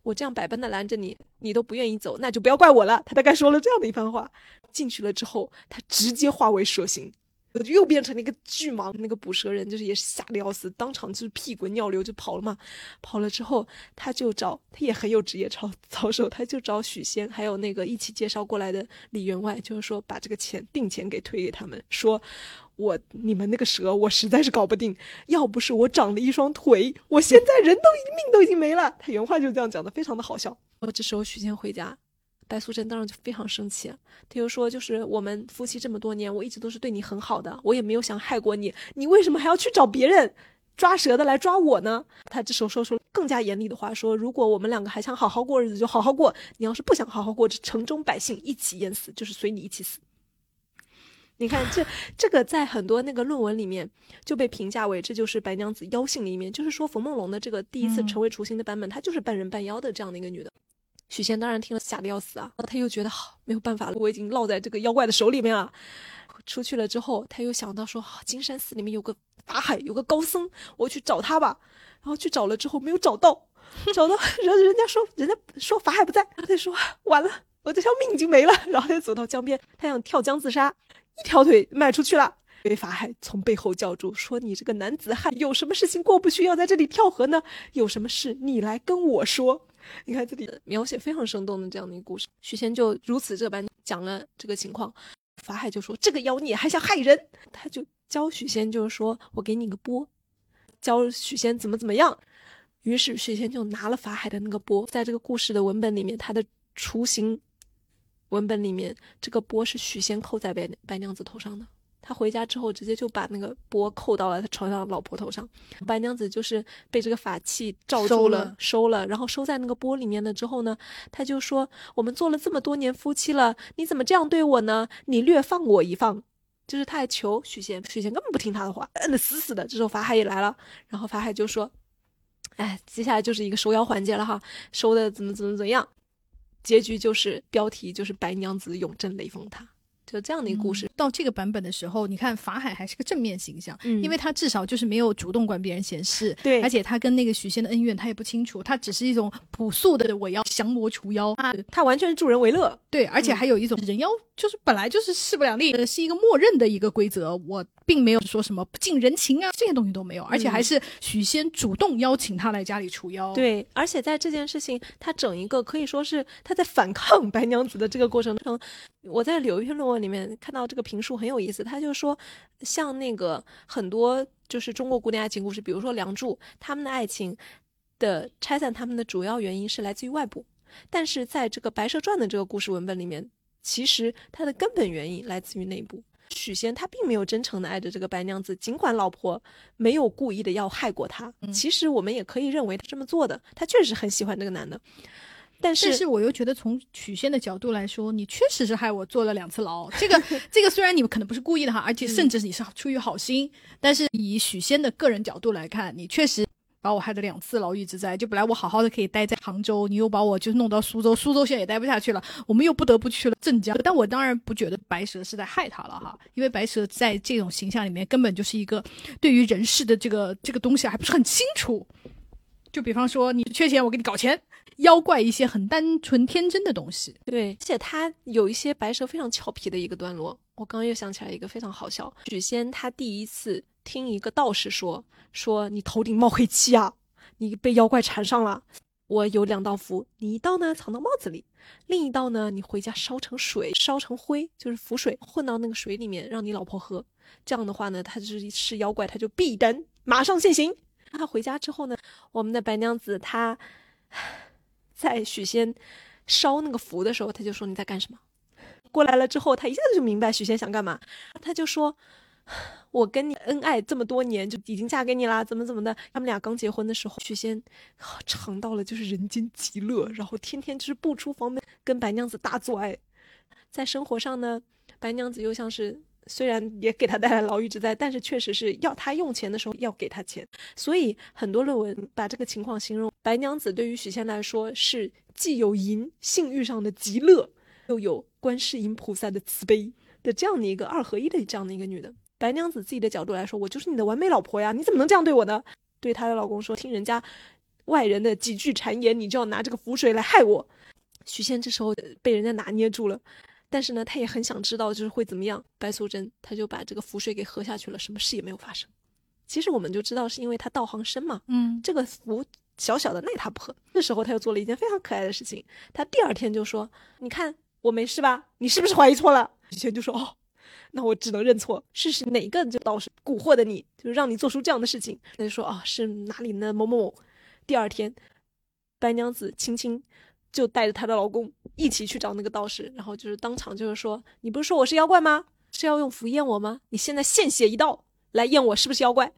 我这样百般的拦着你，你都不愿意走，那就不要怪我了。他大概说了这样的一番话。进去了之后，他直接化为蛇形，我就又变成了一个巨蟒。那个捕蛇人就是也是吓得要死，当场就是屁滚尿流就跑了嘛。跑了之后，他就找他也很有职业操操守，他就找许仙，还有那个一起介绍过来的李员外，就是说把这个钱定钱给退给他们，说。我你们那个蛇，我实在是搞不定。要不是我长了一双腿，我现在人都已命都已经没了。他原话就这样讲的，非常的好笑。我这时候许仙回家，白素贞当时就非常生气，她就说：“就是我们夫妻这么多年，我一直都是对你很好的，我也没有想害过你，你为什么还要去找别人抓蛇的来抓我呢？”她这时候说出了更加严厉的话，说：“如果我们两个还想好好过日子，就好好过；你要是不想好好过，这城中百姓一起淹死，就是随你一起死。”你看这这个在很多那个论文里面就被评价为这就是白娘子妖性的一面，就是说冯梦龙的这个第一次成为雏形的版本，她就是半人半妖的这样的一个女的。许仙当然听了吓得要死啊，他又觉得好没有办法了，我已经落在这个妖怪的手里面了。出去了之后，他又想到说，金山寺里面有个法海，有个高僧，我去找他吧。然后去找了之后没有找到，找到人人家说人家说法海不在，他说完了，我这条命已经没了。然后他就走到江边，他想跳江自杀。一条腿迈出去了，被法海从背后叫住，说：“你这个男子汉，有什么事情过不去，要在这里跳河呢？有什么事你来跟我说。”你看这里的描写非常生动的这样的一个故事，许仙就如此这般讲了这个情况。法海就说：“这个妖孽还想害人！”他就教许仙，就是说我给你个钵，教许仙怎么怎么样。于是许仙就拿了法海的那个钵，在这个故事的文本里面，他的雏形。文本里面，这个钵是许仙扣在白白娘子头上的。他回家之后，直接就把那个钵扣到了他床上老婆头上。白娘子就是被这个法器罩住了，收了，然后收在那个钵里面了之后呢，他就说：“我们做了这么多年夫妻了，你怎么这样对我呢？你略放我一放。”就是他还求许仙，许仙根本不听他的话，摁得死死的。这时候法海也来了，然后法海就说：“哎，接下来就是一个收妖环节了哈，收的怎么怎么怎么样。”结局就是标题就是白娘子永镇雷峰塔，就这样的一个故事。嗯、到这个版本的时候，你看法海还是个正面形象，嗯、因为他至少就是没有主动管别人闲事，对，而且他跟那个许仙的恩怨他也不清楚，他只是一种朴素的我要降魔除妖，他他完全是助人为乐，对，而且还有一种人妖就是本来就是势不两立，是一个默认的一个规则，我并没有说什么不近人情啊这些东西都没有，而且还是许仙主动邀请他来家里除妖，对，而且在这件事情，他整一个可以说是他在反抗白娘子的这个过程中，我在有一篇论文里面看到这个评述很有意思，他就说像那个很多就是中国古典爱情故事，比如说《梁祝》，他们的爱情的拆散，他们的主要原因是来自于外部，但是在这个《白蛇传》的这个故事文本里面。其实它的根本原因来自于内部。许仙他并没有真诚的爱着这个白娘子，尽管老婆没有故意的要害过他，嗯、其实我们也可以认为他这么做的，他确实很喜欢这个男的。但是，但是我又觉得从许仙的角度来说，你确实是害我坐了两次牢。这个这个虽然你们可能不是故意的哈，而且甚至你是出于好心，嗯、但是以许仙的个人角度来看，你确实。把我害得两次牢狱之灾，就本来我好好的可以待在杭州，你又把我就弄到苏州，苏州现在也待不下去了，我们又不得不去了镇江。但我当然不觉得白蛇是在害他了哈，因为白蛇在这种形象里面根本就是一个对于人世的这个这个东西还不是很清楚。就比方说你缺钱，我给你搞钱，妖怪一些很单纯天真的东西。对，而且他有一些白蛇非常俏皮的一个段落，我刚刚又想起来一个非常好笑，许仙他第一次。听一个道士说：“说你头顶冒黑气啊，你被妖怪缠上了。”我有两道符，你一道呢藏到帽子里，另一道呢你回家烧成水，烧成灰，就是符水，混到那个水里面，让你老婆喝。这样的话呢，他就是是妖怪，他就必然马上现形。他回家之后呢，我们的白娘子她在许仙烧那个符的时候，他就说你在干什么？过来了之后，他一下子就明白许仙想干嘛，他就说。我跟你恩爱这么多年，就已经嫁给你啦，怎么怎么的？他们俩刚结婚的时候，许仙尝到了就是人间极乐，然后天天就是不出房门跟白娘子大做爱。在生活上呢，白娘子又像是虽然也给他带来牢狱之灾，但是确实是要他用钱的时候要给他钱。所以很多论文把这个情况形容白娘子对于许仙来说是既有淫性欲上的极乐，又有观世音菩萨的慈悲的这样的一个二合一的这样的一个女的。白娘子自己的角度来说，我就是你的完美老婆呀，你怎么能这样对我呢？对她的老公说，听人家外人的几句谗言，你就要拿这个符水来害我。许仙这时候被人家拿捏住了，但是呢，他也很想知道就是会怎么样。白素贞他就把这个符水给喝下去了，什么事也没有发生。其实我们就知道是因为他道行深嘛，嗯，这个符小小的，奈他不喝。这时候他又做了一件非常可爱的事情，他第二天就说：“你看我没事吧？你是不是怀疑错了？”以前就说：“哦。”那我只能认错，是是哪个就道士蛊惑的你，就是让你做出这样的事情。他就说啊，是哪里呢某某某。第二天，白娘子轻轻就带着她的老公一起去找那个道士，然后就是当场就是说，你不是说我是妖怪吗？是要用符验我吗？你现在献血一道来验我是不是妖怪？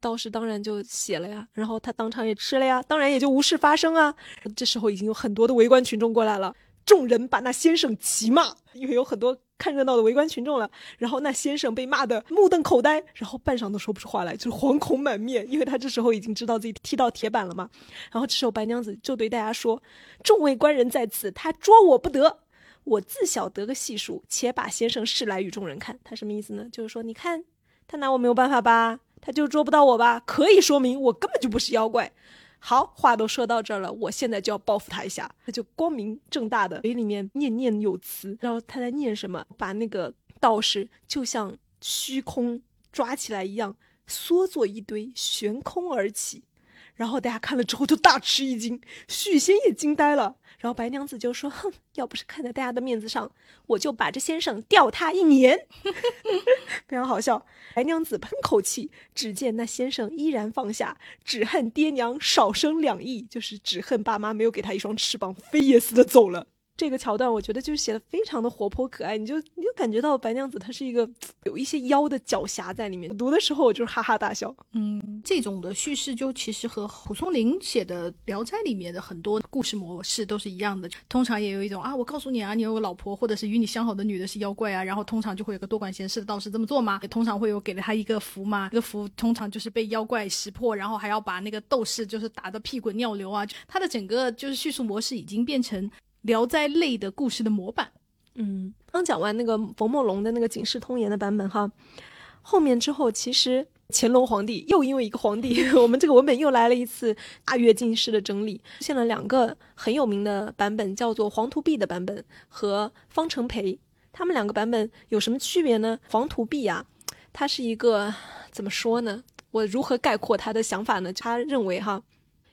道士当然就写了呀，然后他当场也吃了呀，当然也就无事发生啊。这时候已经有很多的围观群众过来了，众人把那先生齐骂，因为有很多。看热闹的围观群众了，然后那先生被骂得目瞪口呆，然后半晌都说不出话来，就是惶恐满面，因为他这时候已经知道自己踢到铁板了嘛。然后这时候白娘子就对大家说：“众位官人在此，他捉我不得，我自小得个细数，且把先生试来与众人看。”他什么意思呢？就是说，你看他拿我没有办法吧，他就捉不到我吧，可以说明我根本就不是妖怪。好话都说到这儿了，我现在就要报复他一下。他就光明正大的嘴里面念念有词，然后他在念什么？把那个道士就像虚空抓起来一样，缩作一堆，悬空而起。然后大家看了之后就大吃一惊，许仙也惊呆了。然后白娘子就说：“哼，要不是看在大家的面子上，我就把这先生吊他一年。”非常好笑。白娘子喷口气，只见那先生依然放下，只恨爹娘少生两翼，就是只恨爸妈没有给他一双翅膀，飞也似的走了。这个桥段我觉得就是写的非常的活泼可爱，你就你就感觉到白娘子她是一个有一些妖的狡黠在里面。读的时候我就是哈哈大笑。嗯，这种的叙事就其实和蒲松龄写的《聊斋》里面的很多故事模式都是一样的。通常也有一种啊，我告诉你啊，你有个老婆或者是与你相好的女的是妖怪啊，然后通常就会有个多管闲事的道士这么做嘛。也通常会有给了他一个符嘛，这个符通常就是被妖怪识破，然后还要把那个斗士就是打得屁滚尿流啊。他的整个就是叙述模式已经变成。聊斋类的故事的模板，嗯，刚讲完那个冯梦龙的那个《警世通言》的版本哈，后面之后其实乾隆皇帝又因为一个皇帝，我们这个文本又来了一次大跃进式的整理，出现了两个很有名的版本，叫做黄图壁的版本和方成培。他们两个版本有什么区别呢？黄图壁啊，它是一个怎么说呢？我如何概括他的想法呢？他认为哈，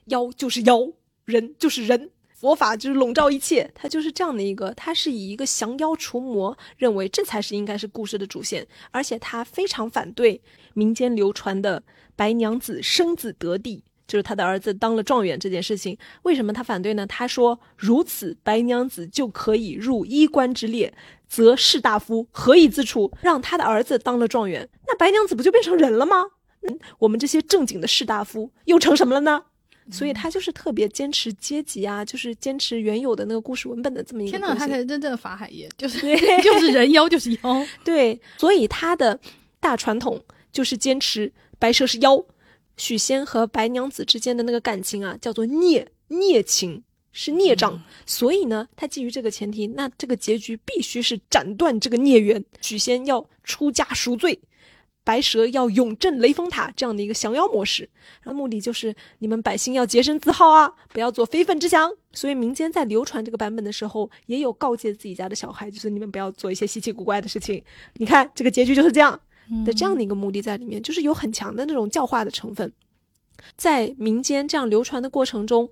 妖就是妖，人就是人。佛法就是笼罩一切，他就是这样的一个，他是以一个降妖除魔，认为这才是应该是故事的主线，而且他非常反对民间流传的白娘子生子得地，就是他的儿子当了状元这件事情。为什么他反对呢？他说如此白娘子就可以入衣冠之列，则士大夫何以自处？让他的儿子当了状元，那白娘子不就变成人了吗？嗯，我们这些正经的士大夫又成什么了呢？所以他就是特别坚持阶级啊，就是坚持原有的那个故事文本的这么一个。天呐，他才是真正的法海爷，就是 就是人妖就是妖。对，所以他的大传统就是坚持白蛇是妖，许仙和白娘子之间的那个感情啊，叫做孽孽情，是孽障。所以呢，他基于这个前提，那这个结局必须是斩断这个孽缘，许仙要出家赎罪。白蛇要永镇雷峰塔这样的一个降妖模式，然后目的就是你们百姓要洁身自好啊，不要做非分之想。所以民间在流传这个版本的时候，也有告诫自己家的小孩，就是你们不要做一些稀奇古怪的事情。你看这个结局就是这样的，这样的一个目的在里面，就是有很强的那种教化的成分。在民间这样流传的过程中，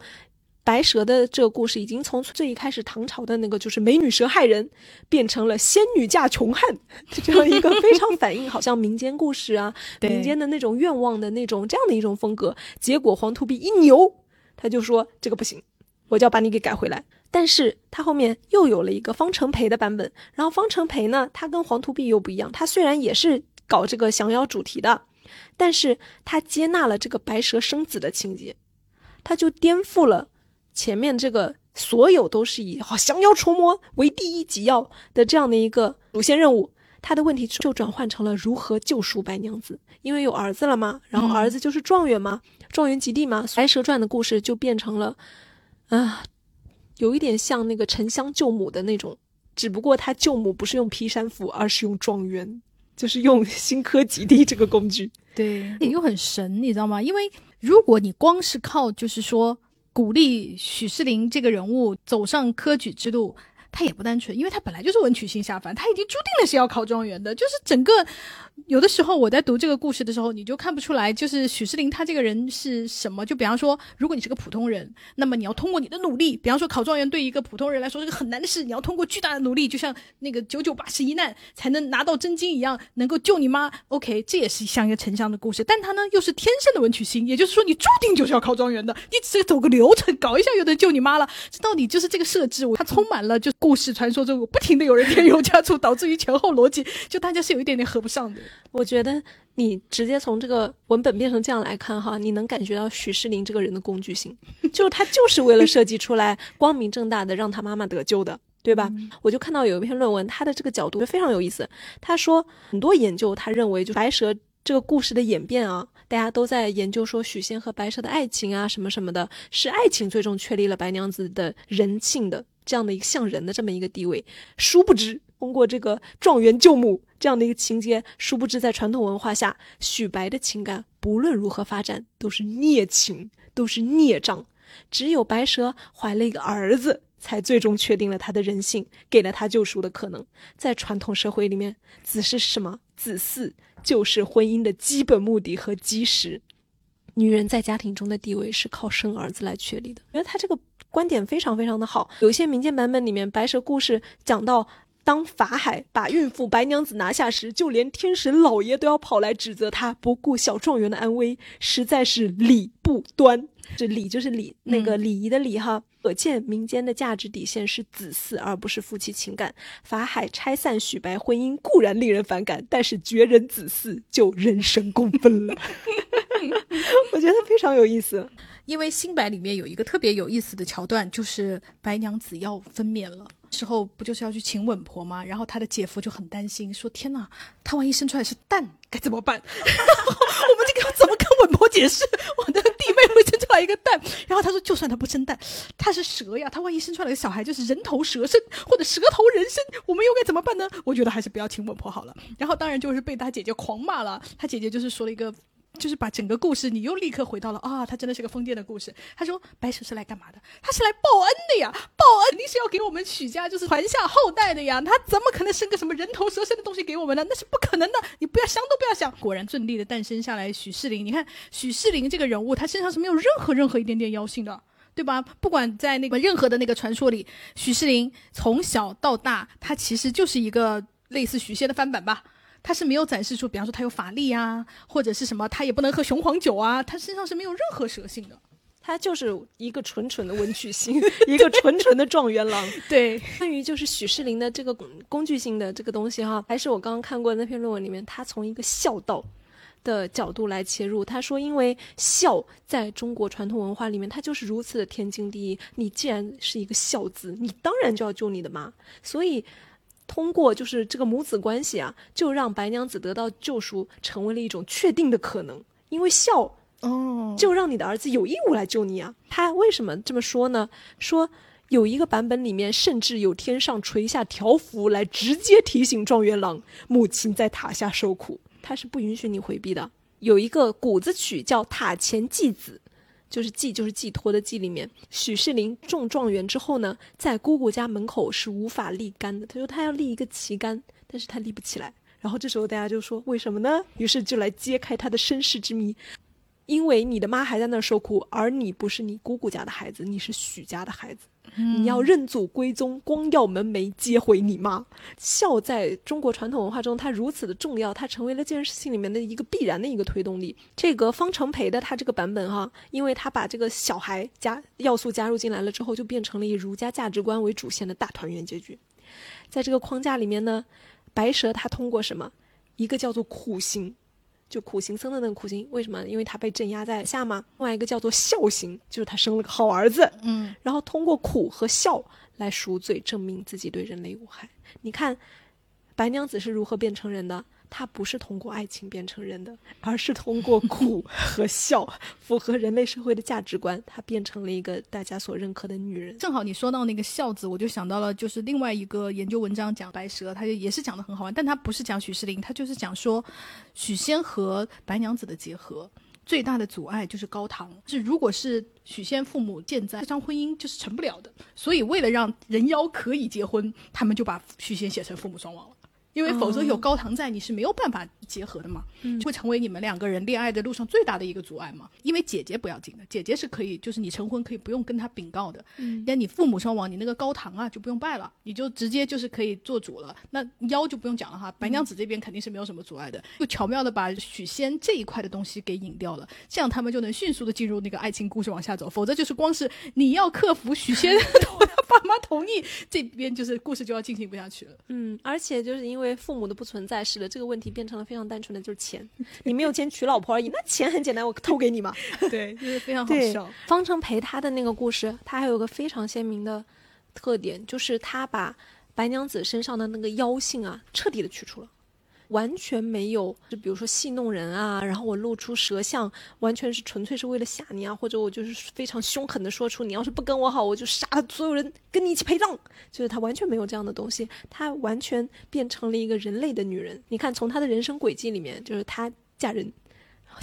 白蛇的这个故事已经从最一开始唐朝的那个就是美女蛇害人，变成了仙女嫁穷汉，就这样一个非常反映好像民间故事啊，民间的那种愿望的那种这样的一种风格。结果黄土壁一牛，他就说这个不行，我就要把你给改回来。但是他后面又有了一个方成培的版本，然后方成培呢，他跟黄土壁又不一样，他虽然也是搞这个降妖主题的，但是他接纳了这个白蛇生子的情节，他就颠覆了。前面这个所有都是以好降妖除魔为第一急要的这样的一个主线任务，他的问题就转换成了如何救赎白娘子，因为有儿子了嘛，然后儿子就是状元嘛，状元及第嘛，白蛇传的故事就变成了，啊，有一点像那个沉香救母的那种，只不过他救母不是用劈山斧，而是用状元，就是用新科及第这个工具，对，又很神，你知道吗？因为如果你光是靠就是说。鼓励许世林这个人物走上科举之路，他也不单纯，因为他本来就是文曲星下凡，他已经注定了是要考状元的，就是整个。有的时候我在读这个故事的时候，你就看不出来，就是许世林他这个人是什么。就比方说，如果你是个普通人，那么你要通过你的努力，比方说考状元对一个普通人来说是个很难的事，你要通过巨大的努力，就像那个九九八十一难才能拿到真经一样，能够救你妈。OK，这也是像一个沉香的故事，但他呢又是天生的文曲星，也就是说你注定就是要考状元的，你只是走个流程，搞一下又能救你妈了。这到底就是这个设置，它充满了就故事传说中不停的有人添油加醋，导致于前后逻辑就大家是有一点点合不上的。我觉得你直接从这个文本变成这样来看哈，你能感觉到许世林这个人的工具性，就是他就是为了设计出来光明正大的让他妈妈得救的，对吧？我就看到有一篇论文，他的这个角度非常有意思。他说很多研究，他认为就白蛇这个故事的演变啊，大家都在研究说许仙和白蛇的爱情啊，什么什么的，是爱情最终确立了白娘子的人性的这样的一个像人的这么一个地位。殊不知。通过这个状元救母这样的一个情节，殊不知在传统文化下，许白的情感不论如何发展都是孽情，都是孽障。只有白蛇怀了一个儿子，才最终确定了他的人性，给了他救赎的可能。在传统社会里面，子是什么？子嗣就是婚姻的基本目的和基石。女人在家庭中的地位是靠生儿子来确立的。我觉得他这个观点非常非常的好。有一些民间版本里面，白蛇故事讲到。当法海把孕妇白娘子拿下时，就连天神老爷都要跑来指责他不顾小状元的安危，实在是礼不端。这礼就是礼，那个礼仪的礼哈。可见民间的价值底线是子嗣，而不是夫妻情感。法海拆散许白婚姻固然令人反感，但是绝人子嗣就人神共愤了。我觉得非常有意思。因为新白里面有一个特别有意思的桥段，就是白娘子要分娩了，时候不就是要去请稳婆吗？然后他的姐夫就很担心，说：“天哪，他万一生出来是蛋，该怎么办？我们这个要怎么跟稳婆解释？我的弟妹会生出来一个蛋？”然后他说：“就算他不生蛋，他是蛇呀，他万一生出来的小孩就是人头蛇身或者蛇头人身，我们又该怎么办呢？我觉得还是不要请稳婆好了。”然后当然就是被他姐姐狂骂了，他姐姐就是说了一个。就是把整个故事，你又立刻回到了啊，他真的是个疯癫的故事。他说白蛇是来干嘛的？他是来报恩的呀，报恩肯定是要给我们许家就是传下后代的呀。他怎么可能生个什么人头蛇身的东西给我们呢？那是不可能的，你不要想都不要想。果然顺利的诞生下来许世林。你看许世林这个人物，他身上是没有任何任何一点点妖性的，对吧？不管在那个任何的那个传说里，许世林从小到大，他其实就是一个类似许仙的翻版吧。他是没有展示出，比方说他有法力啊，或者是什么，他也不能喝雄黄酒啊，他身上是没有任何蛇性的，他就是一个纯纯的文曲星，一个纯纯的状元郎。对，关于就是许世林的这个工具性的这个东西哈，还是我刚刚看过那篇论文里面，他从一个孝道的角度来切入，他说，因为孝在中国传统文化里面，它就是如此的天经地义。你既然是一个孝子，你当然就要救你的妈，所以。通过就是这个母子关系啊，就让白娘子得到救赎，成为了一种确定的可能。因为孝哦，就让你的儿子有义务来救你啊。他为什么这么说呢？说有一个版本里面，甚至有天上垂下条幅来直接提醒状元郎，母亲在塔下受苦，他是不允许你回避的。有一个谷子曲叫《塔前祭子》。就是寄，就是寄托的寄里面，许世林中状元之后呢，在姑姑家门口是无法立杆的。他说他要立一个旗杆，但是他立不起来。然后这时候大家就说为什么呢？于是就来揭开他的身世之谜。因为你的妈还在那受苦，而你不是你姑姑家的孩子，你是许家的孩子。你要认祖归宗，光耀门楣，接回你妈。孝在中国传统文化中，它如此的重要，它成为了这件事情里面的一个必然的一个推动力。这个方承培的他这个版本哈，因为他把这个小孩加要素加入进来了之后，就变成了以儒家价值观为主线的大团圆结局。在这个框架里面呢，白蛇它通过什么？一个叫做苦行。就苦行僧的那个苦行，为什么？因为他被镇压在下嘛。另外一个叫做孝行，就是他生了个好儿子，嗯，然后通过苦和孝来赎罪，证明自己对人类无害。你看，白娘子是如何变成人的？她不是通过爱情变成人的，而是通过苦和孝，符合人类社会的价值观，她变成了一个大家所认可的女人。正好你说到那个孝字，我就想到了，就是另外一个研究文章讲白蛇，他就也是讲的很好玩，但他不是讲许仕林，他就是讲说许仙和白娘子的结合最大的阻碍就是高堂，是如果是许仙父母健在，这场婚姻就是成不了的。所以为了让人妖可以结婚，他们就把许仙写成父母双亡了。因为否则有高堂在，你是没有办法结合的嘛，就会成为你们两个人恋爱的路上最大的一个阻碍嘛。因为姐姐不要紧的，姐姐是可以，就是你成婚可以不用跟她禀告的。嗯，那你父母双亡，你那个高堂啊就不用拜了，你就直接就是可以做主了。那妖就不用讲了哈，白娘子这边肯定是没有什么阻碍的，就巧妙的把许仙这一块的东西给引掉了，这样他们就能迅速的进入那个爱情故事往下走。否则就是光是你要克服许仙 他爸妈同意，这边就是故事就要进行不下去了。嗯，而且就是因为。因为父母的不存在，使得这个问题变成了非常单纯的，就是钱。你没有钱娶老婆而已，那钱很简单，我偷给你嘛。对，就是非常好笑。方程陪他的那个故事，他还有个非常鲜明的特点，就是他把白娘子身上的那个妖性啊，彻底的去除了。完全没有，就比如说戏弄人啊，然后我露出舌相，完全是纯粹是为了吓你啊，或者我就是非常凶狠的说出，你要是不跟我好，我就杀了所有人，跟你一起陪葬。就是他完全没有这样的东西，他完全变成了一个人类的女人。你看，从他的人生轨迹里面，就是他嫁人。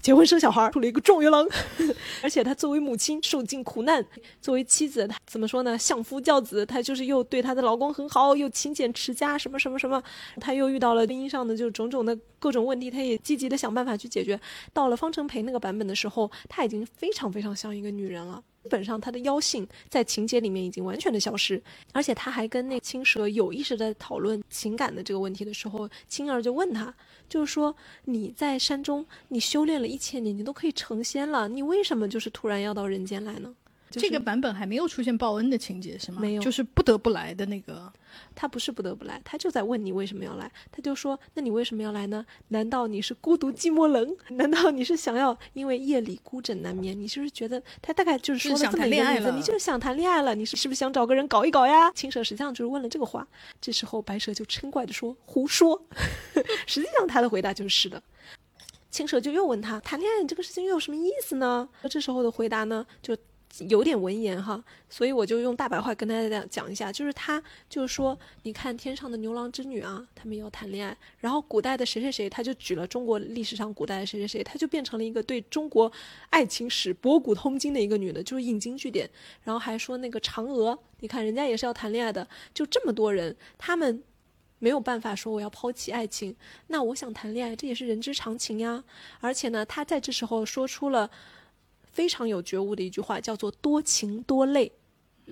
结婚生小孩，出了一个状元郎，而且她作为母亲受尽苦难，作为妻子，她怎么说呢？相夫教子，她就是又对她的老公很好，又勤俭持家，什么什么什么，她又遇到了婚姻上的就种种的各种问题，她也积极的想办法去解决。到了方承培那个版本的时候，她已经非常非常像一个女人了。基本上他的妖性在情节里面已经完全的消失，而且他还跟那青蛇有意识在讨论情感的这个问题的时候，青儿就问他，就是说你在山中你修炼了一千年，你都可以成仙了，你为什么就是突然要到人间来呢？这个版本还没有出现报恩的情节是吗？没有，就是不得不来的那个。他不是不得不来，他就在问你为什么要来。他就说：“那你为什么要来呢？难道你是孤独寂寞冷？难道你是想要因为夜里孤枕难眠？你是不是觉得他大概就是说了这么一个意思？你就是想谈恋爱了？你是是不是想找个人搞一搞呀？”青蛇实际上就是问了这个话。这时候白蛇就嗔怪的说：“胡说！” 实际上他的回答就是是的。青蛇就又问他：“谈恋爱这个事情又有什么意思呢？”这时候的回答呢，就。有点文言哈，所以我就用大白话跟大家讲一下，就是他就是说，你看天上的牛郎织女啊，他们要谈恋爱，然后古代的谁谁谁，他就举了中国历史上古代的谁谁谁，他就变成了一个对中国爱情史博古通今的一个女的，就是引经据典，然后还说那个嫦娥，你看人家也是要谈恋爱的，就这么多人，他们没有办法说我要抛弃爱情，那我想谈恋爱，这也是人之常情呀，而且呢，他在这时候说出了。非常有觉悟的一句话，叫做“多情多累”，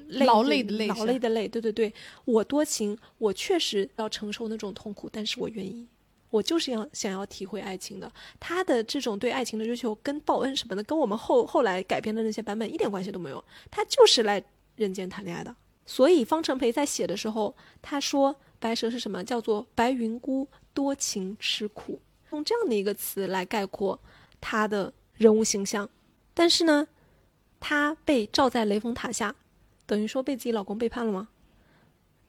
劳累的累，劳累的累。对对对，我多情，我确实要承受那种痛苦，但是我愿意，我就是要想要体会爱情的。他的这种对爱情的追求，跟报恩什么的，跟我们后后来改编的那些版本一点关系都没有。他就是来人间谈恋爱的。所以方成培在写的时候，他说白蛇是什么？叫做白云姑多情吃苦，用这样的一个词来概括他的人物形象。但是呢，她被罩在雷峰塔下，等于说被自己老公背叛了吗？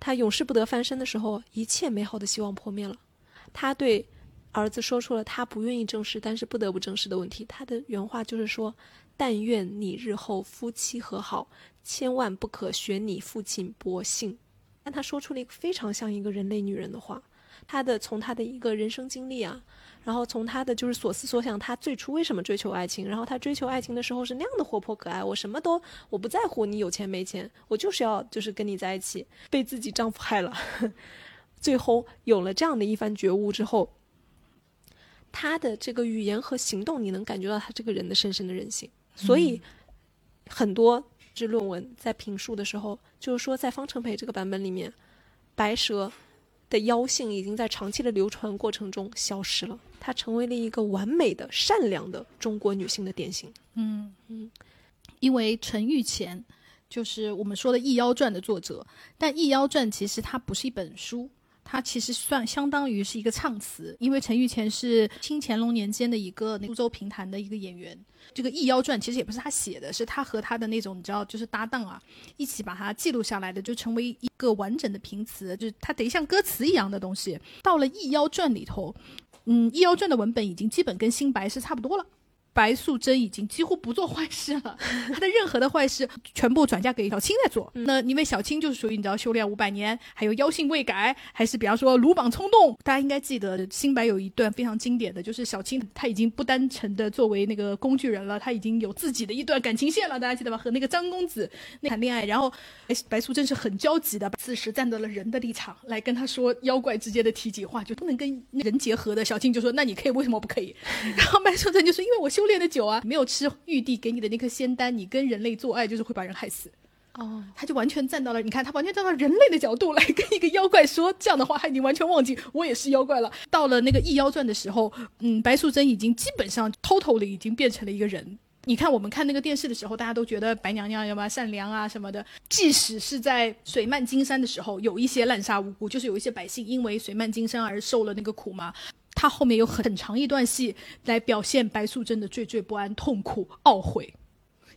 她永世不得翻身的时候，一切美好的希望破灭了。她对儿子说出了她不愿意正视，但是不得不正视的问题。她的原话就是说：“但愿你日后夫妻和好，千万不可学你父亲薄幸。”但她说出了一个非常像一个人类女人的话。她的从她的一个人生经历啊。然后从他的就是所思所想，他最初为什么追求爱情？然后他追求爱情的时候是那样的活泼可爱，我什么都我不在乎你有钱没钱，我就是要就是跟你在一起。被自己丈夫害了，最后有了这样的一番觉悟之后，他的这个语言和行动，你能感觉到他这个人的深深的人性。所以很多这论文在评述的时候，就是说在方程培这个版本里面，白蛇的妖性已经在长期的流传过程中消失了，她成为了一个完美的、善良的中国女性的典型。嗯嗯，因为陈玉乾就是我们说的《异妖传》的作者，但《异妖传》其实它不是一本书，它其实算相当于是一个唱词。因为陈玉乾是清乾隆年间的一个苏州评弹的一个演员，这个《异妖传》其实也不是他写的，是他和他的那种你知道就是搭档啊，一起把它记录下来的，就成为一个完整的评词，就是它得像歌词一样的东西。到了《异妖传》里头，嗯，《异妖传》的文本已经基本跟新白是差不多了。白素贞已经几乎不做坏事了，她的任何的坏事全部转嫁给小青在做。那因为小青就是属于你知道修炼五百年，还有妖性未改，还是比方说鲁莽冲动。大家应该记得新白有一段非常经典的就是小青她已经不单纯的作为那个工具人了，她已经有自己的一段感情线了。大家记得吧？和那个张公子谈恋爱，然后白白素贞是很焦急的，此时站到了人的立场来跟他说妖怪之间的体己话，就不能跟人结合的。小青就说：“那你可以，为什么不可以？” 然后白素贞就说：“因为我修。”修炼的久啊，没有吃玉帝给你的那颗仙丹，你跟人类做爱就是会把人害死。哦，他就完全站到了，你看他完全站到人类的角度来跟一个妖怪说这样的话，他已经完全忘记我也是妖怪了。到了那个异妖传的时候，嗯，白素贞已经基本上 totally 已经变成了一个人。你看我们看那个电视的时候，大家都觉得白娘娘要么善良啊什么的，即使是在水漫金山的时候，有一些滥杀无辜，就是有一些百姓因为水漫金山而受了那个苦嘛。他后面有很长一段戏来表现白素贞的惴惴不安、痛苦、懊悔。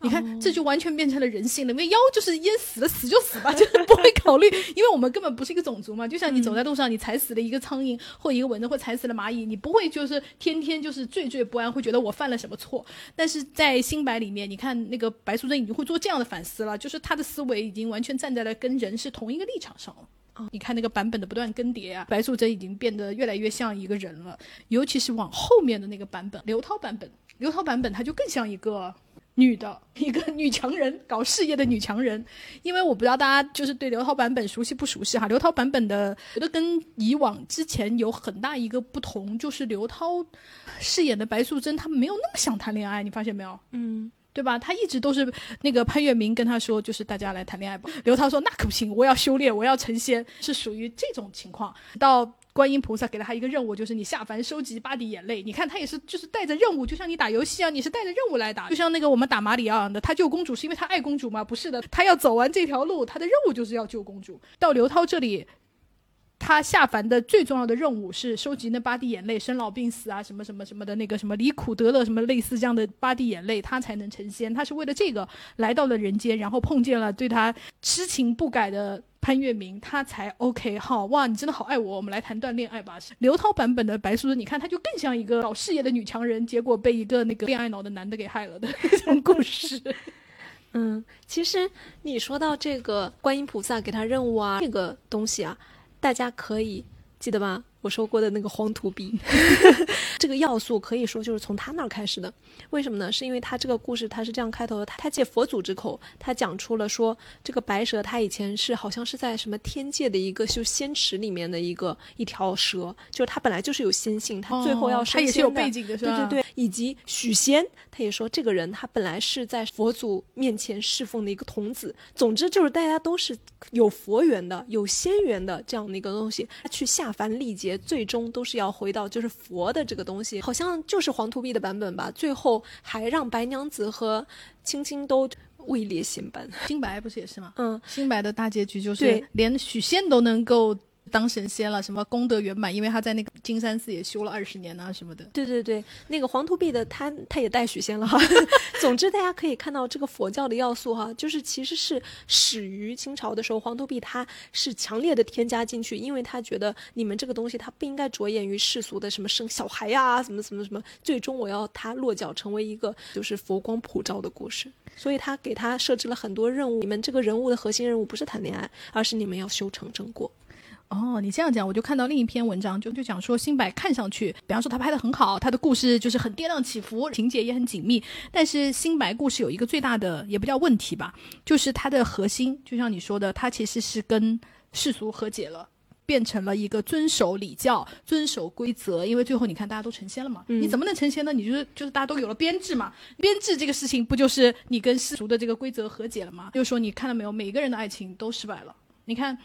你看，这就完全变成了人性了。因为妖就是淹死了，死就死吧，就是不会考虑。因为我们根本不是一个种族嘛。就像你走在路上，你踩死了一个苍蝇或一个蚊子，或踩死了蚂蚁，你不会就是天天就是惴惴不安，会觉得我犯了什么错。但是在新白里面，你看那个白素贞已经会做这样的反思了，就是她的思维已经完全站在了跟人是同一个立场上了。你看那个版本的不断更迭啊，白素贞已经变得越来越像一个人了。尤其是往后面的那个版本，刘涛版本，刘涛版本她就更像一个女的，一个女强人，搞事业的女强人。因为我不知道大家就是对刘涛版本熟悉不熟悉哈？刘涛版本的，觉得跟以往之前有很大一个不同，就是刘涛饰演的白素贞，她没有那么想谈恋爱，你发现没有？嗯。对吧？他一直都是那个潘粤明跟他说，就是大家来谈恋爱吧。刘涛说那可不行，我要修炼，我要成仙，是属于这种情况。到观音菩萨给了他一个任务，就是你下凡收集八滴眼泪。你看他也是，就是带着任务，就像你打游戏啊，你是带着任务来打。就像那个我们打马里奥的，他救公主是因为他爱公主吗？不是的，他要走完这条路，他的任务就是要救公主。到刘涛这里。他下凡的最重要的任务是收集那八滴眼泪，生老病死啊，什么什么什么的那个什么离苦得乐，什么类似这样的八滴眼泪，他才能成仙。他是为了这个来到了人间，然后碰见了对他痴情不改的潘粤明，他才 OK 好哇，你真的好爱我，我们来谈段恋爱吧。刘涛版本的白素贞，你看她就更像一个搞事业的女强人，结果被一个那个恋爱脑的男的给害了的这种故事。嗯，其实你说到这个观音菩萨给他任务啊，这个东西啊。大家可以记得吗？我说过的那个黄土病，这个要素可以说就是从他那儿开始的。为什么呢？是因为他这个故事他是这样开头的：他他借佛祖之口，他讲出了说这个白蛇，他以前是好像是在什么天界的一个就仙池里面的一个一条蛇，就是他本来就是有仙性，他最后要他也是有背景的，对对对。以及许仙，他也说这个人他本来是在佛祖面前侍奉的一个童子。总之就是大家都是有佛缘的、有仙缘的这样的一个东西，他去下凡历劫。最终都是要回到就是佛的这个东西，好像就是黄土壁的版本吧。最后还让白娘子和青青都位列仙班。新白不是也是吗？嗯，新白的大结局就是连许仙都能够。当神仙了，什么功德圆满？因为他在那个金山寺也修了二十年啊，什么的。对对对，那个黄土壁的他他也带许仙了哈。总之，大家可以看到这个佛教的要素哈，就是其实是始于清朝的时候，黄土壁他是强烈的添加进去，因为他觉得你们这个东西他不应该着眼于世俗的什么生小孩呀，什么什么什么，最终我要他落脚成为一个就是佛光普照的故事，所以他给他设置了很多任务。你们这个人物的核心任务不是谈恋爱，而是你们要修成正果。哦，你这样讲，我就看到另一篇文章，就就讲说新白看上去，比方说他拍的很好，他的故事就是很跌宕起伏，情节也很紧密。但是新白故事有一个最大的，也不叫问题吧，就是它的核心，就像你说的，它其实是跟世俗和解了。变成了一个遵守礼教、遵守规则，因为最后你看大家都成仙了嘛，嗯你怎么能成仙呢？你就是就是大家都有了编制嘛，编制这个事情不就是你跟世俗的这个规则和解了吗？就是说你看到没有，每个人的爱情都失败了。你看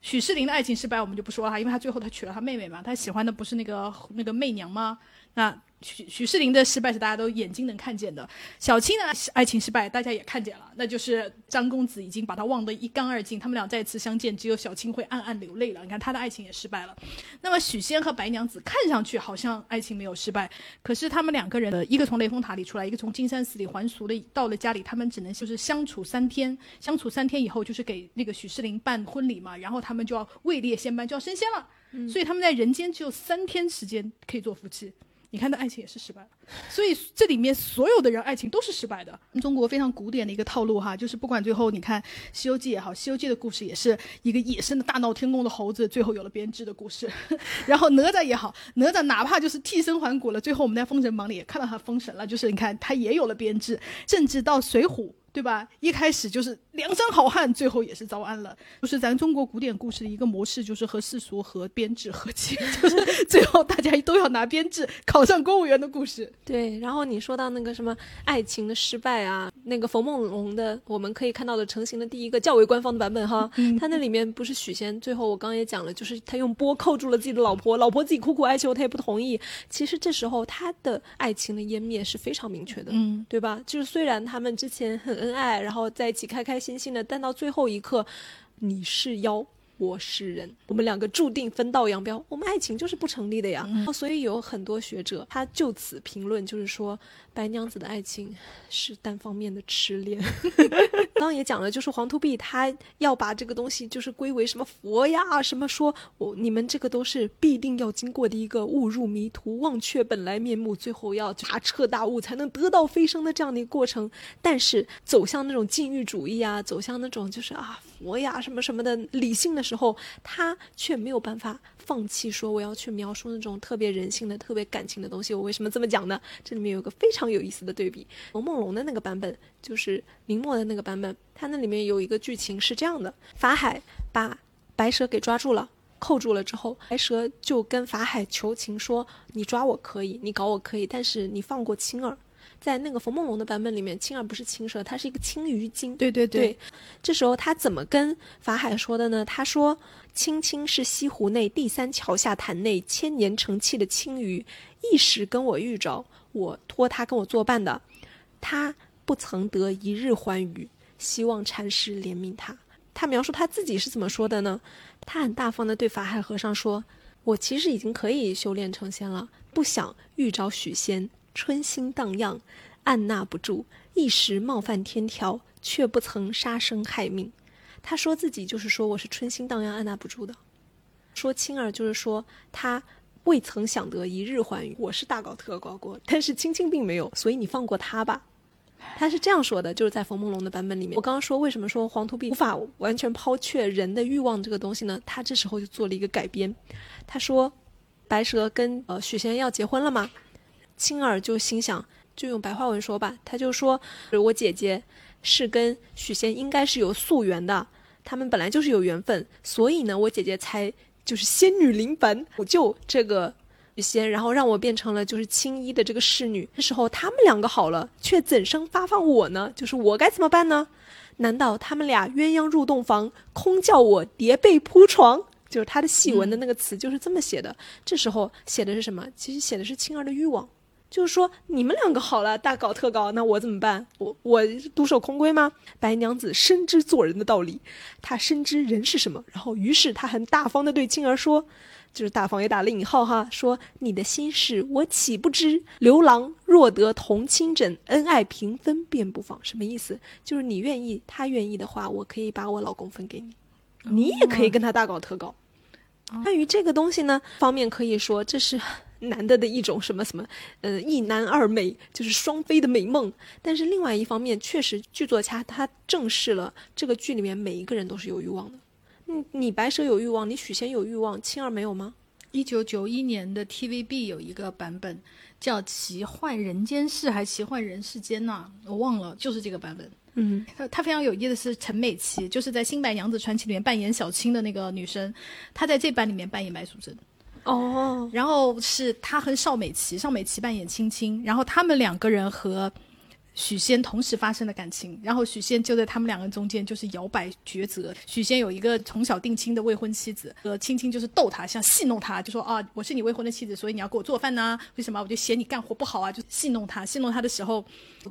许世林的爱情失败，我们就不说了哈，因为他最后他娶了他妹妹嘛，他喜欢的不是那个那个媚娘吗？那许许世林的失败是大家都眼睛能看见的，小青呢爱情失败大家也看见了，那就是张公子已经把他忘得一干二净，他们俩再次相见，只有小青会暗暗流泪了。你看他的爱情也失败了。那么许仙和白娘子看上去好像爱情没有失败，可是他们两个人的一个从雷峰塔里出来，一个从金山寺里还俗的到了家里，他们只能就是相处三天，相处三天以后就是给那个许世林办婚礼嘛，然后他们就要位列仙班，就要升仙了。所以他们在人间只有三天时间可以做夫妻。你看，那爱情也是失败了，所以这里面所有的人爱情都是失败的。中国非常古典的一个套路哈，就是不管最后你看《西游记》也好，《西游记》的故事也是一个野生的大闹天宫的猴子，最后有了编织的故事。然后哪吒也好，哪吒哪怕就是替身还骨了，最后我们在《封神榜》里也看到他封神了，就是你看他也有了编制，甚至到《水浒》。对吧？一开始就是梁山好汉，最后也是遭安了。就是咱中国古典故事的一个模式，就是和世俗和编制和解，就是最后大家都要拿编制考上公务员的故事。对，然后你说到那个什么爱情的失败啊，那个冯梦龙的，我们可以看到的成型的第一个较为官方的版本哈，他那里面不是许仙，最后我刚刚也讲了，就是他用钵扣住了自己的老婆，老婆自己苦苦哀求，他也不同意。其实这时候他的爱情的湮灭是非常明确的，嗯，对吧？就是虽然他们之前很恩爱，然后在一起开开心心的，但到最后一刻，你是妖。我是人，我们两个注定分道扬镳，我们爱情就是不成立的呀。所以有很多学者他就此评论，就是说白娘子的爱情是单方面的痴恋。刚刚也讲了，就是黄土碧他要把这个东西就是归为什么佛呀，什么说我你们这个都是必定要经过的一个误入迷途、忘却本来面目，最后要大彻大悟才能得道飞升的这样的一个过程。但是走向那种禁欲主义啊，走向那种就是啊佛呀什么什么的理性的时候，他却没有办法放弃说我要去描述那种特别人性的、特别感情的东西。我为什么这么讲呢？这里面有个非常有意思的对比，冯梦龙的那个版本就是明末的那个版本，它那里面有一个剧情是这样的：法海把白蛇给抓住了。扣住了之后，白蛇就跟法海求情说：“你抓我可以，你搞我可以，但是你放过青儿。”在那个冯梦龙的版本里面，青儿不是青蛇，它是一个青鱼精。对对对，这时候他怎么跟法海说的呢？他说：“青青是西湖内第三桥下潭内千年成器的青鱼，一时跟我遇着，我托他跟我作伴的，他不曾得一日欢愉，希望禅师怜悯他。”他描述他自己是怎么说的呢？他很大方的对法海和尚说：“我其实已经可以修炼成仙了，不想遇着许仙，春心荡漾，按捺不住，一时冒犯天条，却不曾杀生害命。”他说自己就是说我是春心荡漾，按捺不住的。说青儿就是说他未曾想得一日欢愉，我是大搞特搞过，但是青青并没有，所以你放过他吧。他是这样说的，就是在冯梦龙的版本里面。我刚刚说为什么说黄秃碧无法完全抛却人的欲望这个东西呢？他这时候就做了一个改编。他说，白蛇跟呃许仙要结婚了吗，青儿就心想，就用白话文说吧，他就说我姐姐是跟许仙应该是有宿缘的，他们本来就是有缘分，所以呢，我姐姐才就是仙女临凡我救这个许。仙，然后让我变成了就是青衣的这个侍女。这时候他们两个好了，却怎生发放我呢？就是我该怎么办呢？难道他们俩鸳鸯入洞房，空叫我叠被铺床？就是他的戏文的那个词就是这么写的。这时候写的是什么？其实写的是青儿的欲望，就是说你们两个好了，大搞特搞，那我怎么办？我我独守空闺吗？白娘子深知做人的道理，她深知人是什么，然后于是她很大方的对青儿说。就是大方也打了引号哈，说你的心事我岂不知？刘郎若得同亲枕，恩爱平分便不妨。什么意思？就是你愿意，他愿意的话，我可以把我老公分给你，你也可以跟他大搞特搞。关于这个东西呢，方面可以说这是男的的一种什么什么，呃，一男二美，就是双飞的美梦。但是另外一方面，确实剧作家他正视了这个剧里面每一个人都是有欲望的。你你白蛇有欲望，你许仙有欲望，青儿没有吗？一九九一年的 TVB 有一个版本叫《奇幻人间世》还是《奇幻人世间》呐？我忘了，就是这个版本。嗯，他他非常有意思的是陈美琪，就是在《新白娘子传奇》里面扮演小青的那个女生，她在这版里面扮演白素贞。哦，然后是他和邵美琪，邵美琪扮演青青，然后他们两个人和许仙同时发生了感情，然后许仙就在他们两个人中间就是摇摆抉择。许仙有一个从小定亲的未婚妻子，呃，青青就是逗他，想戏弄他，就说啊，我是你未婚的妻子，所以你要给我做饭呐、为什么？我就嫌你干活不好啊，就戏弄他。戏弄他的时候，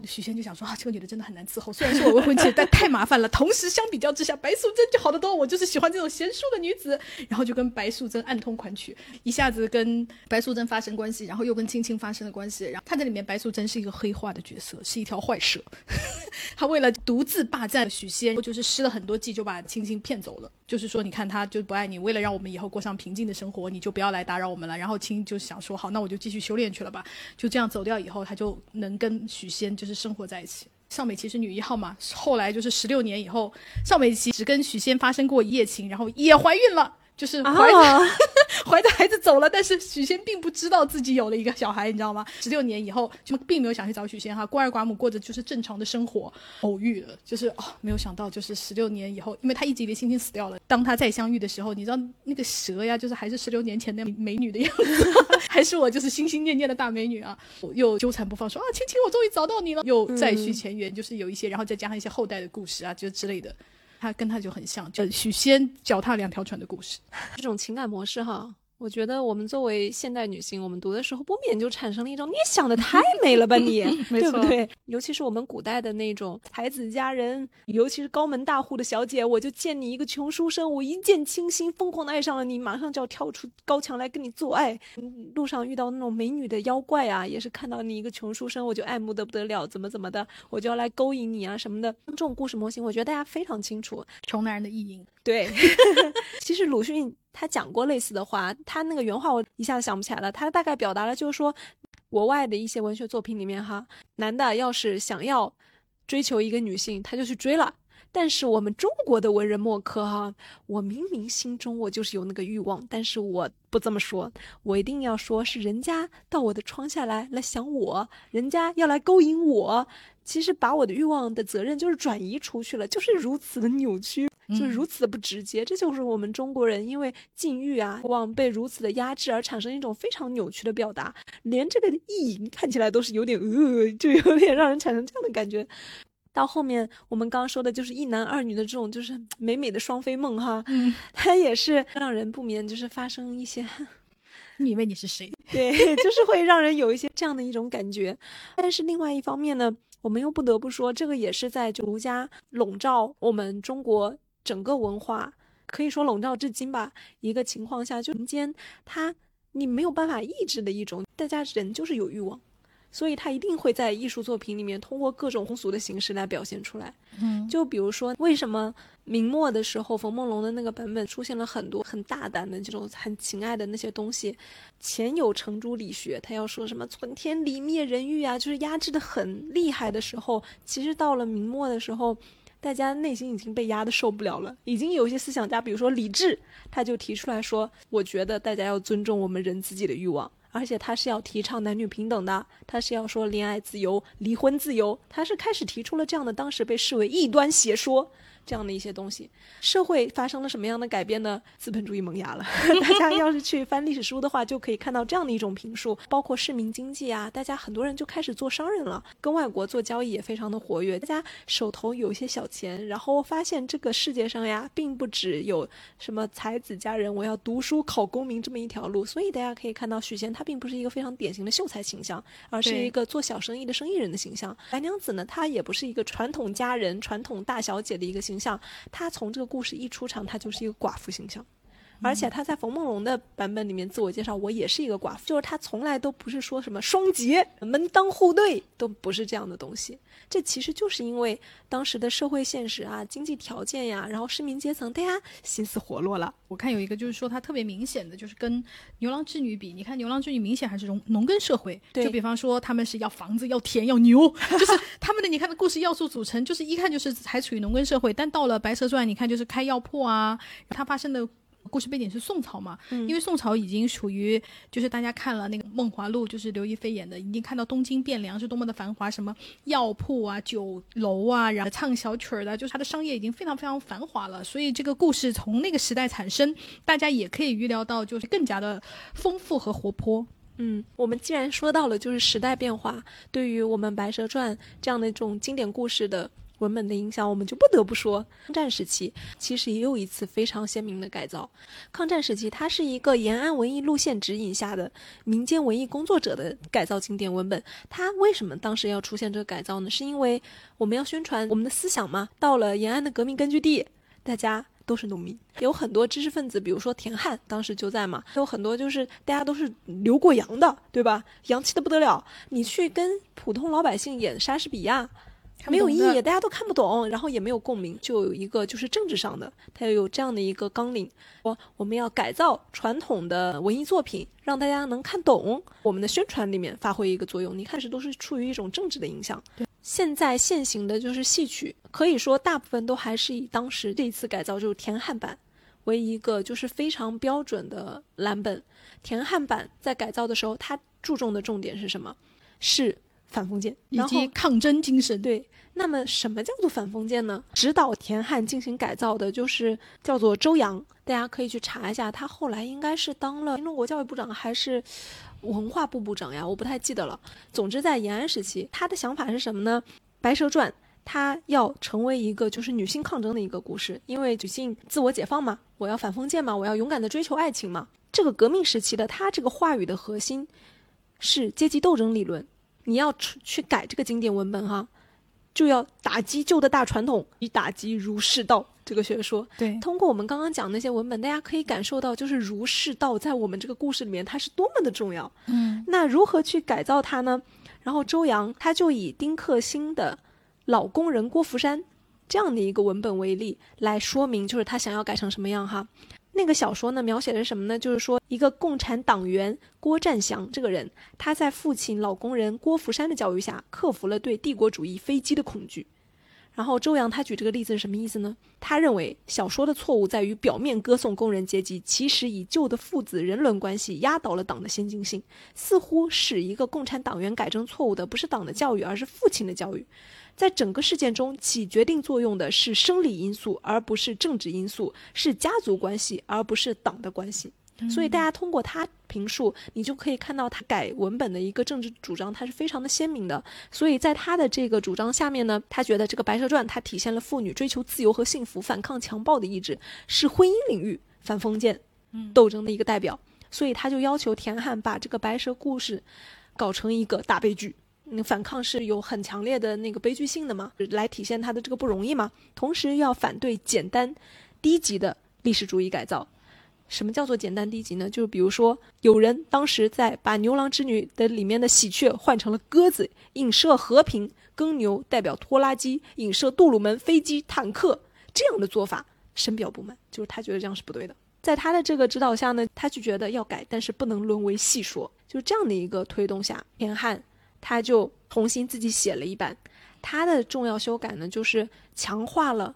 许仙就想说啊，这个女的真的很难伺候，虽然是我未婚妻，但太麻烦了。同时相比较之下，白素贞就好得多，我就是喜欢这种贤淑的女子。然后就跟白素贞暗通款曲，一下子跟白素贞发生关系，然后又跟青青发生了关系。然后他在里面，白素贞是一个黑化的角色，是一条坏蛇。他为了独自霸占许仙，就是施了很多计，就把青青骗走了。就是说，你看他就不爱你，为了让我们以后过上平静的生活，你就不要来打扰我们了。然后青就想说，好，那我就继续修炼去了吧。就这样走掉以后，他就能跟许仙就是生活在一起。邵美琪是女一号嘛，后来就是十六年以后，邵美琪只跟许仙发生过一夜情，然后也怀孕了。就是怀着、啊，怀着孩子走了，但是许仙并不知道自己有了一个小孩，你知道吗？十六年以后，就并没有想去找许仙哈，孤儿寡母过着就是正常的生活，偶遇了，就是哦，没有想到就是十六年以后，因为他一直以为青青死掉了，当他再相遇的时候，你知道那个蛇呀，就是还是十六年前那美女的样子，还是我就是心心念念的大美女啊，又纠缠不放，说啊，青青，我终于找到你了，又再续前缘，就是有一些，然后再加上一些后代的故事啊，就之类的。他跟他就很像，就许仙脚踏两条船的故事。这种情感模式哈，我觉得我们作为现代女性，我们读的时候不免就产生了一种你想的太美了吧你，对不对？尤其是我们古代的那种才子佳人，尤其是高门大户的小姐，我就见你一个穷书生，我一见倾心，疯狂的爱上了你，马上就要跳出高墙来跟你做爱。嗯路上遇到那种美女的妖怪啊，也是看到你一个穷书生，我就爱慕的不得了，怎么怎么的，我就要来勾引你啊什么的。这种故事模型，我觉得大家非常清楚。穷男人的意淫，对，其实鲁迅他讲过类似的话，他那个原话我一下子想不起来了。他大概表达了就是说，国外的一些文学作品里面哈，男的要是想要追求一个女性，他就去追了。但是我们中国的文人墨客哈，我明明心中我就是有那个欲望，但是我不这么说，我一定要说是人家到我的窗下来来想我，人家要来勾引我，其实把我的欲望的责任就是转移出去了，就是如此的扭曲。就是如此的不直接，这就是我们中国人因为禁欲啊、欲望被如此的压制而产生一种非常扭曲的表达，连这个意淫看起来都是有点呃，就有点让人产生这样的感觉。到后面我们刚刚说的就是一男二女的这种就是美美的双飞梦哈，嗯，它也是让人不免就是发生一些，你以为你是谁？对，就是会让人有一些这样的一种感觉。但是另外一方面呢，我们又不得不说，这个也是在儒家笼罩我们中国整个文化，可以说笼罩至今吧。一个情况下，就民间它你没有办法抑制的一种，大家人就是有欲望。所以他一定会在艺术作品里面通过各种通俗的形式来表现出来。嗯，就比如说，为什么明末的时候冯梦龙的那个版本出现了很多很大胆的这种很情爱的那些东西？前有程朱理学，他要说什么存天理灭人欲啊，就是压制的很厉害的时候，其实到了明末的时候。大家内心已经被压得受不了了，已经有一些思想家，比如说李治，他就提出来说：“我觉得大家要尊重我们人自己的欲望，而且他是要提倡男女平等的，他是要说恋爱自由、离婚自由，他是开始提出了这样的当时被视为异端邪说这样的一些东西。社会发生了什么样的改变呢？资本主义萌芽了。大家要是去翻历史书的话，就可以看到这样的一种评述，包括市民经济啊，大家很多人就开始做商人了，跟外国做交易也非常的活跃，大家手头有一些小钱，然后发现这个世界上呀，并不只有什么才子佳人，我要读书考功名这么一条路，所以大家可以看到许仙他并不是一个非常典型的秀才形象，而是一个做小生意的生意人的形象。白娘子呢，她也不是一个传统佳人、传统大小姐的一个形象，他从这个故事一出场，他就是一个寡妇形象。而且他在冯梦龙的版本里面自我介绍，我也是一个寡妇，就是他从来都不是说什么双节、门当户对，都不是这样的东西。这其实就是因为当时的社会现实啊、经济条件呀，然后市民阶层大家心思活络了。我看有一个就是说他特别明显的就是跟牛郎织女比，你看牛郎织女明显还是农农耕社会，就比方说他们是要房子、要田、要牛，就是他们的你看的故事要素组成，就是一看就是还处于农耕社会，但到了《白蛇传》，你看就是开药铺啊，它发生的。故事背景是宋朝嘛，嗯因为宋朝已经属于就是大家看了那个《梦华录》，就是刘亦菲演的，已经看到东京汴梁是多么的繁华，什么药铺啊、酒楼啊，然后唱小曲儿的，就是它的商业已经非常非常繁华了。所以这个故事从那个时代产生，大家也可以预料到，就是更加的丰富和活泼。嗯，我们既然说到了就是时代变化对于我们《白蛇传》这样的一种经典故事的文本的影响，我们就不得不说，抗战时期其实也有一次非常鲜明的改造。抗战时期，它是一个延安文艺路线指引下的民间文艺工作者的改造经典文本。它为什么当时要出现这个改造呢？是因为我们要宣传我们的思想嘛。到了延安的革命根据地，大家都是农民，有很多知识分子，比如说田汉，当时就在嘛，有很多就是大家都是留过洋的，对吧？洋气的不得了。你去跟普通老百姓演莎士比亚，没有意义，大家都看不懂，然后也没有共鸣，就有一个就是政治上的，它有这样的一个纲领，说我们要改造传统的文艺作品，让大家能看懂，我们的宣传里面发挥一个作用。你看，是都是出于一种政治的影响。现在现行的就是戏曲，可以说大部分都还是以当时这一次改造就是田汉版为一个就是非常标准的蓝本。田汉版在改造的时候，它注重的重点是什么？是反封建以及抗争精神。对，那么什么叫做反封建呢？指导田汉进行改造的就是叫做周扬，大家可以去查一下，他后来应该是当了新中国教育部长还是文化部部长呀，我不太记得了。总之，在延安时期，他的想法是什么呢？《白蛇传》它要成为一个就是女性抗争的一个故事，因为女性自我解放嘛，我要反封建嘛，我要勇敢的追求爱情嘛。这个革命时期的他这个话语的核心是阶级斗争理论。你要去去改这个经典文本哈，就要打击旧的大传统，以打击儒释道这个学说。对，通过我们刚刚讲那些文本，大家可以感受到，就是儒释道在我们这个故事里面它是多么的重要。嗯，那如何去改造它呢？然后周扬他就以丁克辛的老工人郭福山这样的一个文本为例来说明，就是他想要改成什么样哈。那个小说呢，描写的是什么呢？就是说，一个共产党员郭占祥这个人，他在父亲老工人郭福山的教育下，克服了对帝国主义飞机的恐惧。然后周扬他举这个例子是什么意思呢？他认为小说的错误在于表面歌颂工人阶级，其实以旧的父子人伦关系压倒了党的先进性，似乎使一个共产党员改正错误的不是党的教育，而是父亲的教育。在整个事件中起决定作用的是生理因素，而不是政治因素，是家族关系，而不是党的关系。所以大家通过他评述，你就可以看到他改文本的一个政治主张，它是非常的鲜明的。所以在他的这个主张下面呢，他觉得这个《白蛇传》它体现了妇女追求自由和幸福、反抗强暴的意志，是婚姻领域反封建斗争的一个代表。所以他就要求田汉把这个白蛇故事搞成一个大悲剧。嗯，反抗是有很强烈的那个悲剧性的嘛，来体现他的这个不容易嘛。同时要反对简单、低级的历史主义改造。什么叫做简单低级呢？就是比如说，有人当时在把牛郎织女的里面的喜鹊换成了鸽子，影射和平；耕牛代表拖拉机，影射杜鲁门飞机、坦克。这样的做法深表不满，就是他觉得这样是不对的。在他的这个指导下呢，他就觉得要改，但是不能沦为戏说。就是这样的一个推动下，田汉。他就重新自己写了一版，他的重要修改呢，就是强化了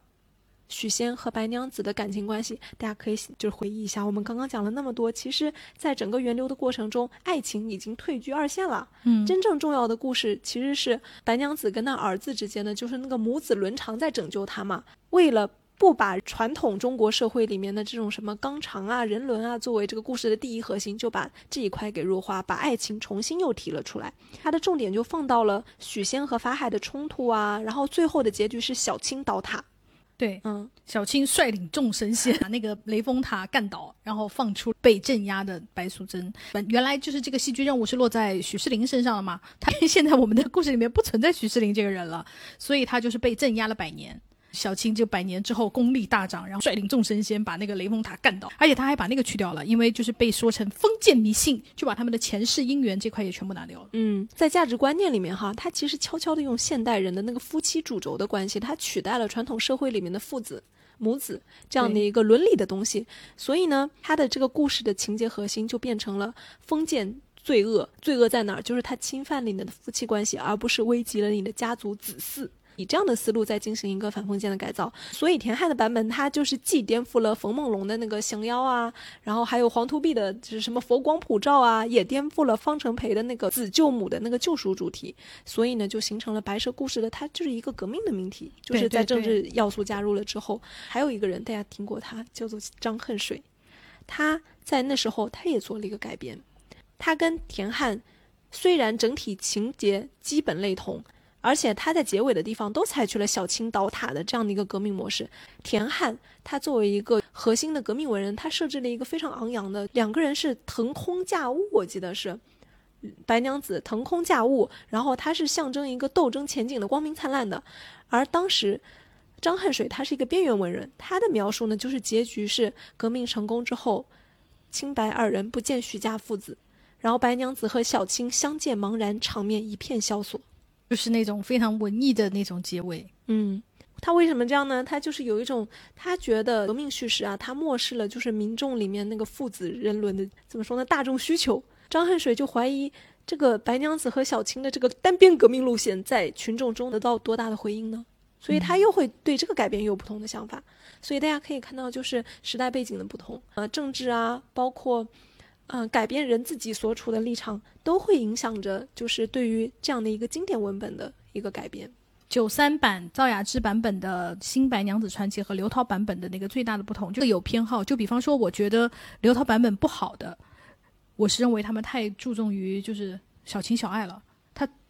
许仙和白娘子的感情关系。大家可以就是回忆一下，我们刚刚讲了那么多，其实在整个源流的过程中，爱情已经退居二线了。嗯，真正重要的故事其实是白娘子跟那儿子之间的，就是那个母子伦常在拯救他嘛。为了不把传统中国社会里面的这种什么纲常啊、人伦啊作为这个故事的第一核心，就把这一块给弱化，把爱情重新又提了出来。它的重点就放到了许仙和法海的冲突啊，然后最后的结局是小青倒塔。对，嗯，小青率领众神仙把那个雷峰塔干倒，然后放出被镇压的白素贞。本原来就是这个戏剧任务是落在许世林身上了嘛？他 现在我们的故事里面不存在许世林这个人了，所以他就是被镇压了百年。小青就百年之后功力大涨，然后率领众神仙把那个雷峰塔干倒，而且他还把那个去掉了，因为就是被说成封建迷信，就把他们的前世姻缘这块也全部拿掉了。嗯，在价值观念里面哈，他其实悄悄的用现代人的那个夫妻主轴的关系，他取代了传统社会里面的父子。母子这样的一个伦理的东西，所以呢，他的这个故事的情节核心就变成了封建罪恶。罪恶在哪儿？就是他侵犯了你的夫妻关系，而不是危及了你的家族子嗣。以这样的思路再进行一个反封建的改造。所以田汉的版本，它就是既颠覆了冯梦龙的那个降妖啊，然后还有黄图壁的就是什么佛光普照啊，也颠覆了方成培的那个子救母的那个救赎主题。所以呢，就形成了白蛇故事的它就是一个革命的命题，就是在政治要素加入了之后，还有一个人大家听过他叫做张恨水，他在那时候他也做了一个改编，他跟田汉虽然整体情节基本类同。而且他在结尾的地方都采取了小青倒塔的这样的一个革命模式。田汉他作为一个核心的革命文人，他设置了一个非常昂扬的两个人是腾空驾雾，我记得是白娘子腾空驾雾，然后他是象征一个斗争前景的光明灿烂的。而当时张恨水他是一个边缘文人，他的描述呢就是结局是革命成功之后，青白二人不见许家父子，然后白娘子和小青相见茫然，场面一片萧索。就是那种非常文艺的那种结尾，嗯，他为什么这样呢？他就是有一种，他觉得革命叙事啊，他漠视了就是民众里面那个父子人伦的怎么说呢？大众需求。张恨水就怀疑这个白娘子和小青的这个单边革命路线在群众中得到多大的回应呢？所以他又会对这个改编有不同的想法。所以大家可以看到，就是时代背景的不同，呃，政治啊，包括。嗯，改变人自己所处的立场都会影响着，就是对于这样的一个经典文本的一个改编。九三版赵雅芝版本的《新白娘子传奇》和刘涛版本的那个最大的不同，就有偏好。就比方说，我觉得刘涛版本不好的，我是认为他们太注重于就是小情小爱了。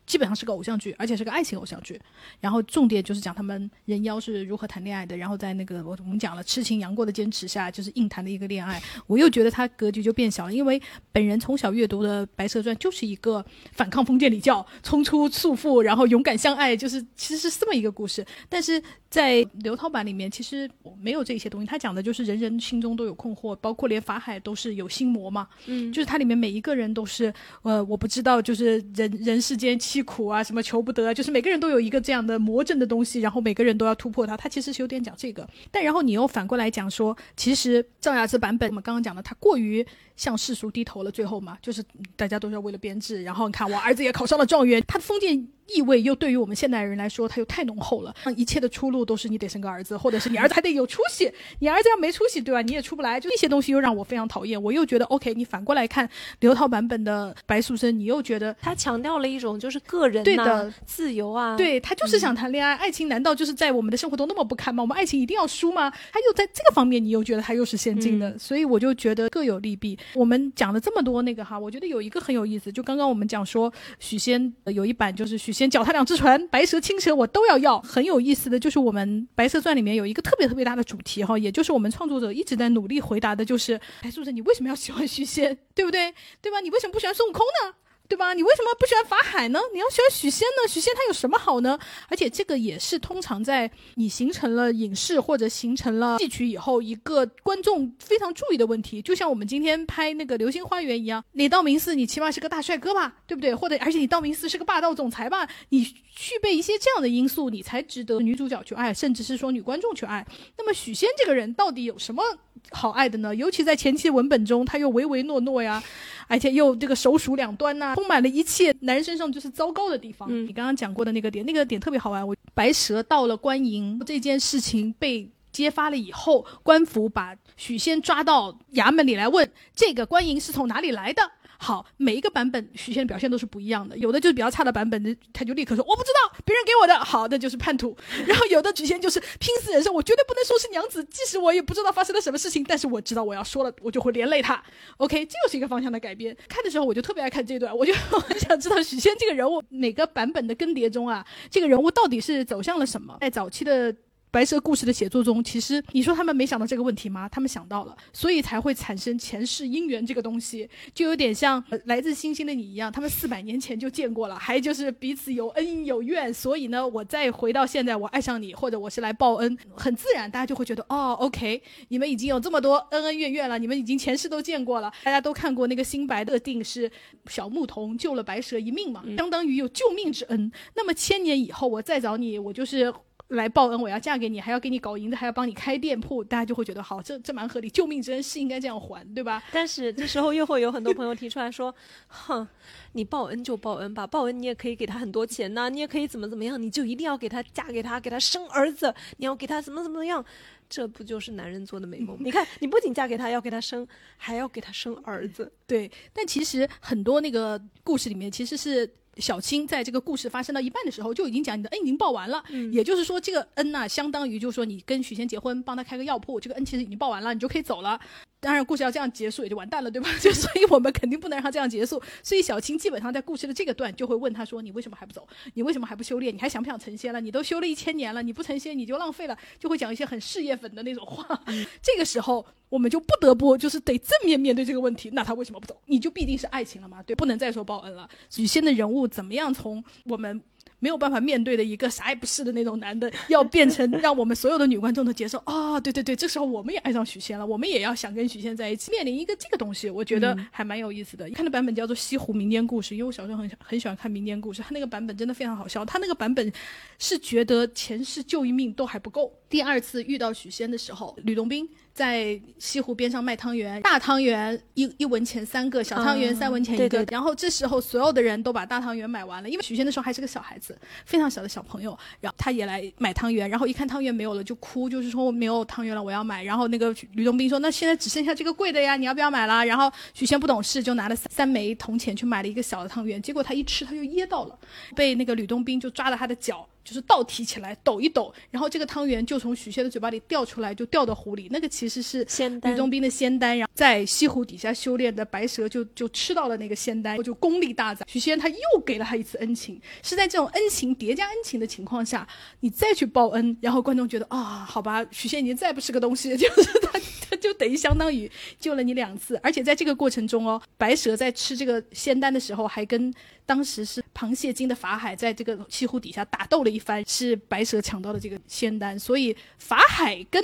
基本上是个偶像剧，而且是个爱情偶像剧。然后重点就是讲他们人妖是如何谈恋爱的。然后在那个我我们讲了痴情杨过的坚持下，就是硬谈的一个恋爱。我又觉得他格局就变小了，因为本人从小阅读的《白蛇传》就是一个反抗封建礼教、冲出束缚，然后勇敢相爱，就是其实是这么一个故事。但是在刘涛版里面，其实没有这些东西。他讲的就是人人心中都有困惑，包括连法海都是有心魔嘛。嗯，就是它里面每一个人都是呃，我不知道，就是人人世间。凄苦啊，什么求不得啊，就是每个人都有一个这样的魔怔的东西，然后每个人都要突破它。它其实是有点讲这个，但然后你又反过来讲说，其实赵雅芝版本我们刚刚讲的，它过于。向世俗低头了，最后嘛，就是大家都是为了编制。然后你看，我儿子也考上了状元，他的封建意味又对于我们现代人来说，他又太浓厚了。一切的出路都是你得生个儿子，或者是你儿子还得有出息。你儿子要没出息，对吧？你也出不来。就那些东西又让我非常讨厌。我又觉得，OK，你反过来看刘涛版本的白素贞，你又觉得他强调了一种就是个人对的自由啊，对他就是想谈恋爱。爱情难道就是在我们的生活中那么不堪吗？我们爱情一定要输吗？他又在这个方面，你又觉得他又是先进的，所以我就觉得各有利弊。我们讲了。这么多那个哈，我觉得有一个很有意思，就刚刚我们讲说许仙有一版就是许仙脚踏两只船，白蛇青蛇我都要要，很有意思的就是我们《白蛇传》里面有一个特别特别大的主题哈，也就是我们创作者一直在努力回答的，就是哎，是不是你为什么要喜欢许仙，对不对？对吧？你为什么不喜欢孙悟空呢？对吧？你为什么不喜欢法海呢？你要喜欢许仙呢？许仙他有什么好呢？而且这个也是通常在你形成了影视或者形成了戏曲以后，一个观众非常注意的问题。就像我们今天拍那个《流星花园》一样，你道明寺你起码是个大帅哥吧，对不对？或者而且你道明寺是个霸道总裁吧？你具备一些这样的因素，你才值得女主角去爱，甚至是说女观众去爱。那么许仙这个人到底有什么好爱的呢？尤其在前期文本中，他又唯唯诺诺呀。而且又这个手鼠两端呐，充满了一切男人身上就是糟糕的地方。你刚刚讲过的那个点，那个点特别好玩。我白蛇到了官营这件事情被揭发了以后，官府把许仙抓到衙门里来问，这个官营是从哪里来的？好，每一个版本许仙的表现都是不一样的，有的就是比较差的版本，他就立刻说我不知道，别人给我的。好，那就是叛徒。然后有的许仙就是拼死人生，我绝对不能说是娘子，即使我也不知道发生了什么事情，但是我知道我要说了，我就会连累他。OK，这又是一个方向的改编。看的时候我就特别爱看这段，我就很想知道许仙这个人物哪个版本的更迭中啊，这个人物到底是走向了什么？在早期的。白蛇故事的写作中，其实你说他们没想到这个问题吗？他们想到了，所以才会产生前世姻缘这个东西，就有点像来自星星的你一样，他们四百年前就见过了，还就是彼此有恩有怨，所以呢，我再回到现在，我爱上你，或者我是来报恩，很自然，大家就会觉得哦，OK，你们已经有这么多恩恩怨怨了，你们已经前世都见过了，大家都看过那个新白的定是小牧童救了白蛇一命嘛，相当于有救命之恩。那么千年以后我再找你，我就是。来报恩，我要嫁给你，还要给你搞银子，还要帮你开店铺，大家就会觉得好，这这蛮合理，救命之恩是应该这样还，对吧？但是这时候又会有很多朋友提出来说，哼，你报恩就报恩吧，报恩你也可以给他很多钱呐、你也可以怎么怎么样，你就一定要给他嫁给他，给他生儿子，你要给他怎么怎么样。这不就是男人做的美梦？你看，你不仅嫁给他，要给他生，还要给他生儿子。对，但其实很多那个故事里面其实是。小青在这个故事发生到一半的时候就已经讲你的恩已经报完了，嗯也就是说这个恩呐、相当于就是说你跟许仙结婚，帮他开个药铺，这个恩其实已经报完了，你就可以走了。当然，故事要这样结束也就完蛋了，对吧？就所以我们肯定不能让他这样结束。所以小青基本上在故事的这个段就会问他说：“你为什么还不走？你为什么还不修炼？你还想不想成仙了？你都修了一千年了，你不成仙你就浪费了。”就会讲一些很事业粉的那种话。这个时候我们就不得不就是得正面面对这个问题。那他为什么不走？你就必定是爱情了嘛？对，不能再说报恩了。许仙的人物怎么样从我们没有办法面对的一个啥也不是的那种男的，要变成让我们所有的女观众都接受啊、对对对，这时候我们也爱上许仙了，我们也要想跟许仙在一起，面临一个这个东西，我觉得还蛮有意思的。看的版本叫做《西湖民间故事》，因为我小时候很很喜欢看民间故事，他那个版本真的非常好笑。他那个版本是觉得前世救一命都还不够，第二次遇到许仙的时候，吕洞宾。在西湖边上卖汤圆，大汤圆一一文钱三个，小汤圆嗯三文钱一个。对对然后这时候所有的人都把大汤圆买完了，因为许仙那时候还是个小孩子，非常小的小朋友，然后他也来买汤圆，然后一看汤圆没有了就哭，就是说我没有汤圆了，我要买。然后那个吕洞宾说：“那现在只剩下这个贵的呀，你要不要买啦？”然后许仙不懂事，就拿了三三枚铜钱去买了一个小的汤圆，结果他一吃他就噎到了，被那个吕洞宾就抓了他的脚。就是倒提起来，抖一抖，然后这个汤圆就从许仙的嘴巴里掉出来，就掉到湖里。那个其实是仙丹吕洞宾的仙丹，然后在西湖底下修炼的白蛇就就吃到了那个仙丹，就功力大涨。许仙他又给了他一次恩情，是在这种恩情叠加恩情的情况下，你再去报恩，然后观众觉得啊，好吧，许仙已经再不是个东西，就是他他就等于相当于救了你两次，而且在这个过程中哦，白蛇在吃这个仙丹的时候，还跟当时是螃蟹精的法海在这个西湖底下打斗了一番，是白蛇抢到了这个仙丹，所以法海跟。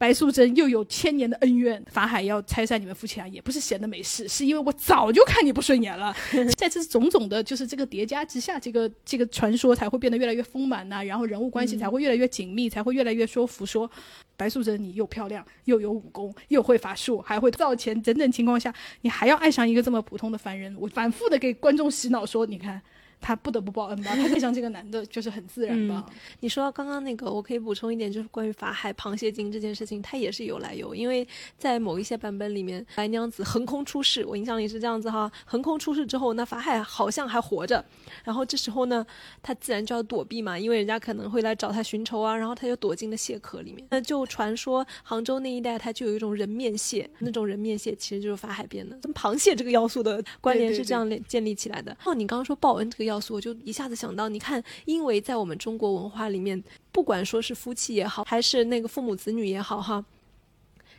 白素贞又有千年的恩怨，法海要拆散你们夫妻俩也不是闲的没事，是因为我早就看你不顺眼了。在这种种的，就是这个叠加之下，这个这个传说才会变得越来越丰满呐、然后人物关系才会越来越紧密，才会越来越说服说。白素贞，你又漂亮，又有武功，又会法术，还会造钱，等等情况下，你还要爱上一个这么普通的凡人？我反复的给观众洗脑说，你看他不得不报恩吧，他爱上这个男的就是很自然吧。你说到刚刚那个，我可以补充一点，就是关于法海螃蟹精这件事情，它也是有来由。因为在某一些版本里面，白娘子横空出世，我印象里是这样子哈，横空出世之后，那法海好像还活着，然后这时候呢，他自然就要躲避嘛，因为人家可能会来找他寻仇啊，然后他就躲进了蟹壳里面。那就传说杭州那一带，它就有一种人面蟹，那种人面蟹其实就是法海变的，跟螃蟹这个要素的关联是这样建建立起来的。哦，你刚刚说报恩这个要素，我就一下子想到，你看，因为在我们中国文化里面，不管说是夫妻也好，还是那个父母子女也好，哈，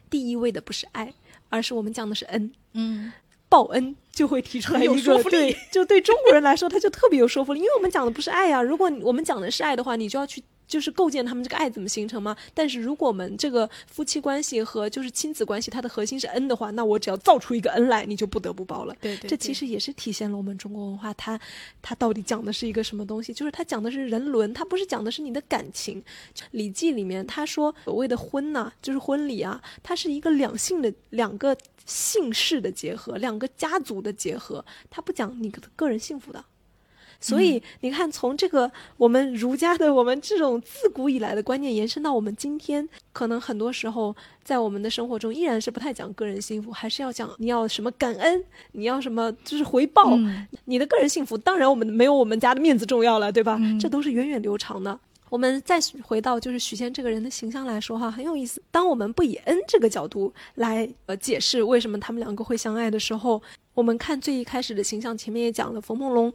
第一位的不是爱，而是我们讲的是恩。嗯，报恩就会提出来一说服力个对，就对中国人来说，他就特别有说服力，因为我们讲的不是爱呀、如果我们讲的是爱的话，你就要去。就是构建他们这个爱怎么形成吗？但是如果我们这个夫妻关系和就是亲子关系，它的核心是恩的话，那我只要造出一个恩来，你就不得不报了。对对这其实也是体现了我们中国文化，它它到底讲的是一个什么东西？就是它讲的是人伦，它不是讲的是你的感情。《礼记》里面他说，所谓的婚呐、就是婚礼啊，它是一个两性的两个姓氏的结合，两个家族的结合，它不讲你的个人幸福的。所以你看，从这个我们儒家的我们这种自古以来的观念延伸到我们今天，可能很多时候在我们的生活中依然是不太讲个人幸福，还是要讲你要什么感恩，你要什么就是回报、嗯你的个人幸福。当然，我们没有我们家的面子重要了，对吧？嗯这都是源远流长的。我们再回到就是许仙这个人的形象来说哈，很有意思。当我们不以恩这个角度来呃解释为什么他们两个会相爱的时候，我们看最一开始的形象，前面也讲了，冯梦龙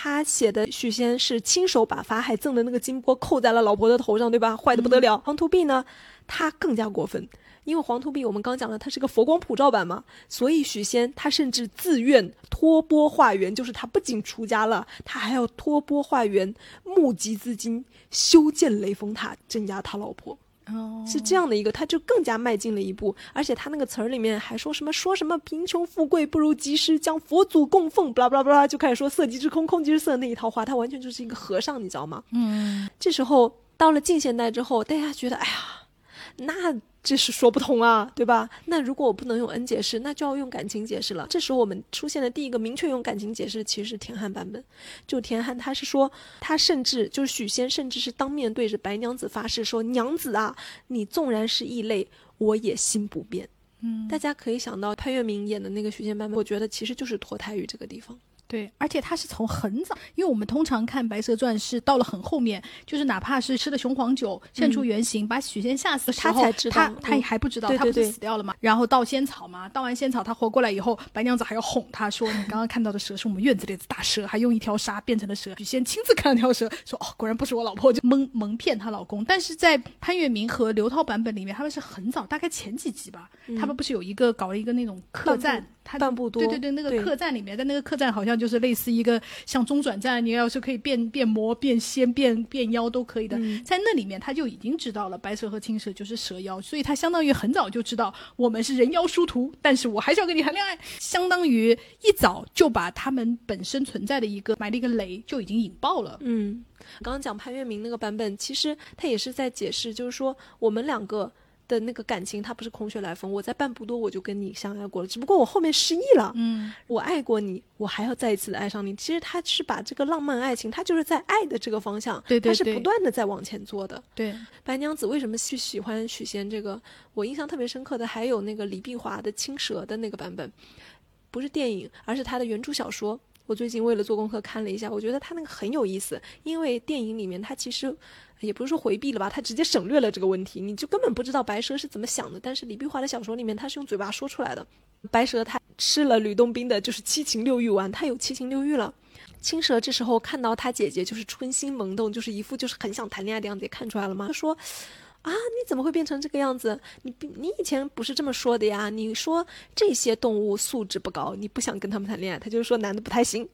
他写的许仙是亲手把法海赠的那个金钵扣在了老婆的头上，对吧？坏的不得了。黄土壁呢，他更加过分，因为黄土壁我们刚讲了，他是个佛光普照版嘛，所以许仙他甚至自愿托钵化缘，就是他不仅出家了，他还要托钵化缘，募集资金修建雷峰塔，镇压他老婆。哦，是这样的一个，他就更加迈进了一步，而且他那个词儿里面还说什么说什么贫穷富贵不如及时将佛祖供奉，巴拉巴拉巴拉，就开始说色即是空，空即是色那一套话，他完全就是一个和尚，你知道吗？嗯这时候到了近现代之后，大家觉得，哎呀，那这是说不通啊，对吧？那如果我不能用 N 解释，那就要用感情解释了。这时候我们出现的第一个明确用感情解释，其实是田汉版本。就田汉他是说，他甚至就是许仙，甚至是当面对着白娘子发誓说：“娘子啊，你纵然是异类，我也心不变。”嗯，大家可以想到潘粤明演的那个许仙版本，我觉得其实就是脱胎于这个地方。对，而且他是从很早，因为我们通常看《白蛇传》是到了很后面，就是哪怕是吃了雄黄酒现出原形，把许仙吓死的时候，他才知道，他他还不知道，他不是死掉了嘛？然后倒仙草嘛，倒完仙草他活过来以后，白娘子还要哄他说：“你刚刚看到的蛇是我们院子里的大蛇，还用一条纱变成了蛇。”许仙亲自看了条蛇，说：“哦，果然不是我老婆，就蒙蒙骗她老公。”但是在潘粤明和刘涛版本里面，他们是很早，大概前几集吧，他们不是有一个搞了一个那种客栈。他半步多，对对对，那个客栈里面，在那个客栈好像就是类似一个像中转站，你要是可以变变魔、变仙、变变妖都可以的。在那里面，他就已经知道了白蛇和青蛇就是蛇妖，所以他相当于很早就知道我们是人妖殊途，但是我还是要跟你谈恋爱，相当于一早就把他们本身存在的一个埋了一个雷就已经引爆了。嗯，刚刚讲潘粤明那个版本，其实他也是在解释，就是说我们两个。的那个感情，它不是空穴来风。我在半步多我就跟你相爱过了，只不过我后面失忆了。嗯，我爱过你，我还要再一次的爱上你。其实他是把这个浪漫爱情，他就是在爱的这个方向，对对对，他是不断的在往前做的。对，白娘子为什么去喜欢许仙？这个我印象特别深刻的还有那个李碧华的青蛇的那个版本，不是电影，而是他的原著小说。我最近为了做功课看了一下，我觉得他那个很有意思，因为电影里面他其实。也不是说回避了吧，他直接省略了这个问题，你就根本不知道白蛇是怎么想的。但是李碧华的小说里面，他是用嘴巴说出来的。白蛇他吃了吕洞宾的就是七情六欲丸，他有七情六欲了。青蛇这时候看到他姐姐就是春心萌动，就是一副就是很想谈恋爱的样子，也看出来了吗？他说：“啊，你怎么会变成这个样子？你你以前不是这么说的呀？你说这些动物素质不高，你不想跟他们谈恋爱，他就说男的不太行。”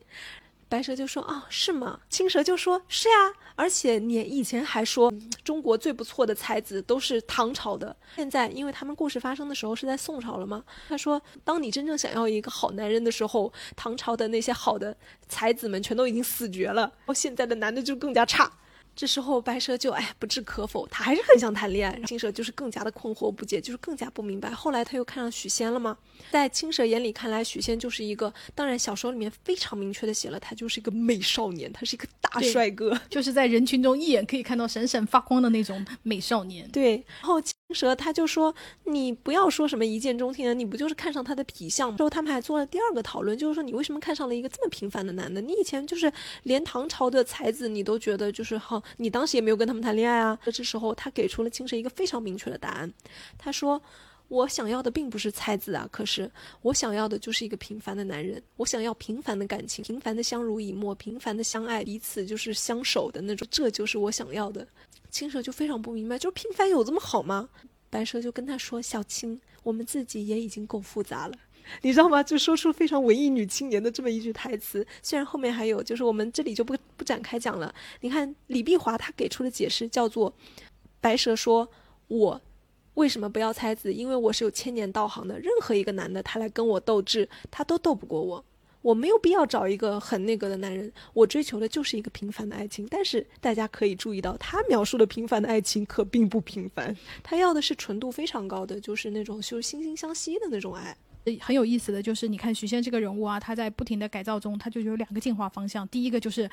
白蛇就说：“啊，是吗？”青蛇就说：“是呀，而且你以前还说中国最不错的才子都是唐朝的，现在因为他们故事发生的时候是在宋朝了吗？他说，当你真正想要一个好男人的时候，唐朝的那些好的才子们全都已经死绝了，现在的男的就更加差。”这时候白蛇就哎不置可否，他还是很想谈恋爱。青蛇就是更加的困惑不解，就是更加不明白。后来他又看上许仙了吗？在青蛇眼里看来，许仙就是一个，当然小说里面非常明确的写了，他就是一个美少年，他是一个大帅哥，就是在人群中一眼可以看到闪闪发光的那种美少年。对，然后。青蛇他就说：“你不要说什么一见钟情啊，你不就是看上他的皮相？”之后他们还做了第二个讨论，就是说你为什么看上了一个这么平凡的男的？你以前就是连唐朝的才子你都觉得就是好，你当时也没有跟他们谈恋爱啊。这时候他给出了青蛇一个非常明确的答案，他说：“我想要的并不是才子啊，可是我想要的就是一个平凡的男人，我想要平凡的感情，平凡的相濡以沫，平凡的相爱，彼此就是相守的那种，这就是我想要的。”青蛇就非常不明白，就是平凡有这么好吗？白蛇就跟他说：“小青，我们自己也已经够复杂了，你知道吗？”就说出非常文艺女青年的这么一句台词。虽然后面还有，就是我们这里就不不展开讲了。你看李碧华他给出的解释叫做：白蛇说，我为什么不要才子？因为我是有千年道行的，任何一个男的他来跟我斗智，他都斗不过我。我没有必要找一个很那个的男人，我追求的就是一个平凡的爱情。但是大家可以注意到，他描述的平凡的爱情可并不平凡，他要的是纯度非常高的，就是那种就是惺惺相惜的那种爱。很有意思的就是，你看许仙这个人物啊，他在不停的改造中，他就有两个进化方向。第一个就是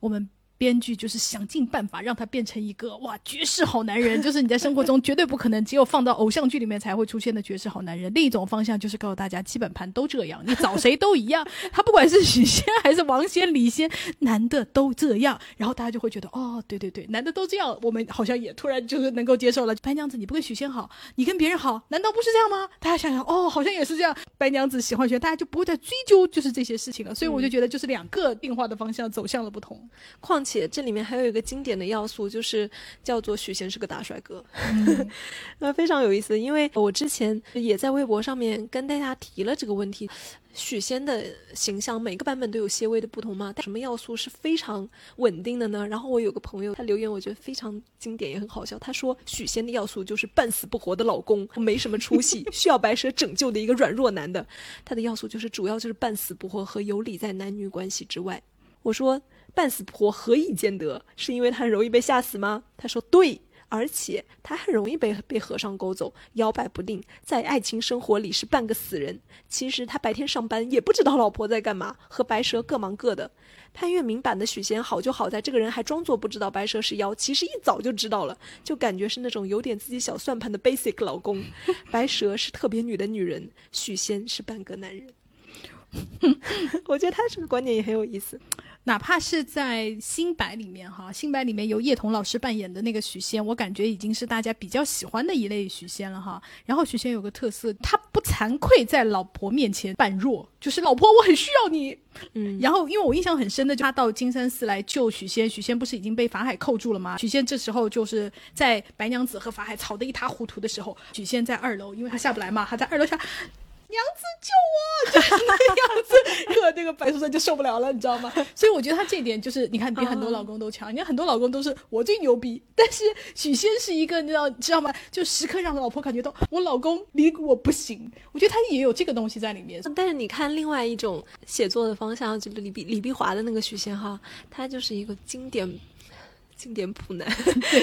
我们。编剧就是想尽办法让他变成一个哇绝世好男人，就是你在生活中绝对不可能，只有放到偶像剧里面才会出现的绝世好男人。另一种方向就是告诉大家，基本盘都这样，你找谁都一样。他不管是许仙还是王仙、李仙，男的都这样。然后大家就会觉得，哦，对对对，男的都这样，我们好像也突然就是能够接受了。白娘子，你不跟许仙好，你跟别人好，难道不是这样吗？大家想想，哦，好像也是这样。白娘子喜欢许仙，大家就不会再追究就是这些事情了。所以我就觉得，就是两个变化的方向走向了不同。况且这里面还有一个经典的要素，就是叫做许仙是个大帅哥，那 非常有意思。因为我之前也在微博上面跟大家提了这个问题，许仙的形象每个版本都有些微的不同嘛？但什么要素是非常稳定的呢？然后我有个朋友他留言，我觉得非常经典也很好笑。他说许仙的要素就是半死不活的老公，没什么出息，需要白蛇拯救的一个软弱男的。他的要素就是主要就是半死不活和游离在男女关系之外。我说。半死不活何以见得？是因为他很容易被吓死吗？他说对。而且他很容易被被和尚勾走，摇摆不定，在爱情生活里是半个死人。其实他白天上班也不知道老婆在干嘛，和白蛇各忙各的。潘粤明版的许仙好就好在这个人还装作不知道白蛇是妖，其实一早就知道了，就感觉是那种有点自己小算盘的 basic 老公。白蛇是特别女的女人，许仙是半个男人。我觉得他这个观点也很有意思。哪怕是在新白里面哈，新白里面由叶童老师扮演的那个许仙，我感觉已经是大家比较喜欢的一类许仙了哈。然后许仙有个特色，他不惭愧在老婆面前扮弱，就是老婆我很需要你。嗯，然后因为我印象很深的，就他到金山寺来救许仙，许仙不是已经被法海扣住了吗？许仙这时候就是在白娘子和法海吵得一塌糊涂的时候，许仙在二楼，因为他下不来嘛，他在二楼下。娘子救我！就那样子，可 那个白素贞就受不了了，你知道吗？所以我觉得他这点就是，你看比很多老公都强。你看很多老公都是我最牛逼，但是许仙是一个，你知道知道吗？就时刻让老婆感觉到我老公离我不行。我觉得他也有这个东西在里面。但是你看另外一种写作的方向，就是李碧李碧华的那个许仙哈，他就是一个经典。经典普男，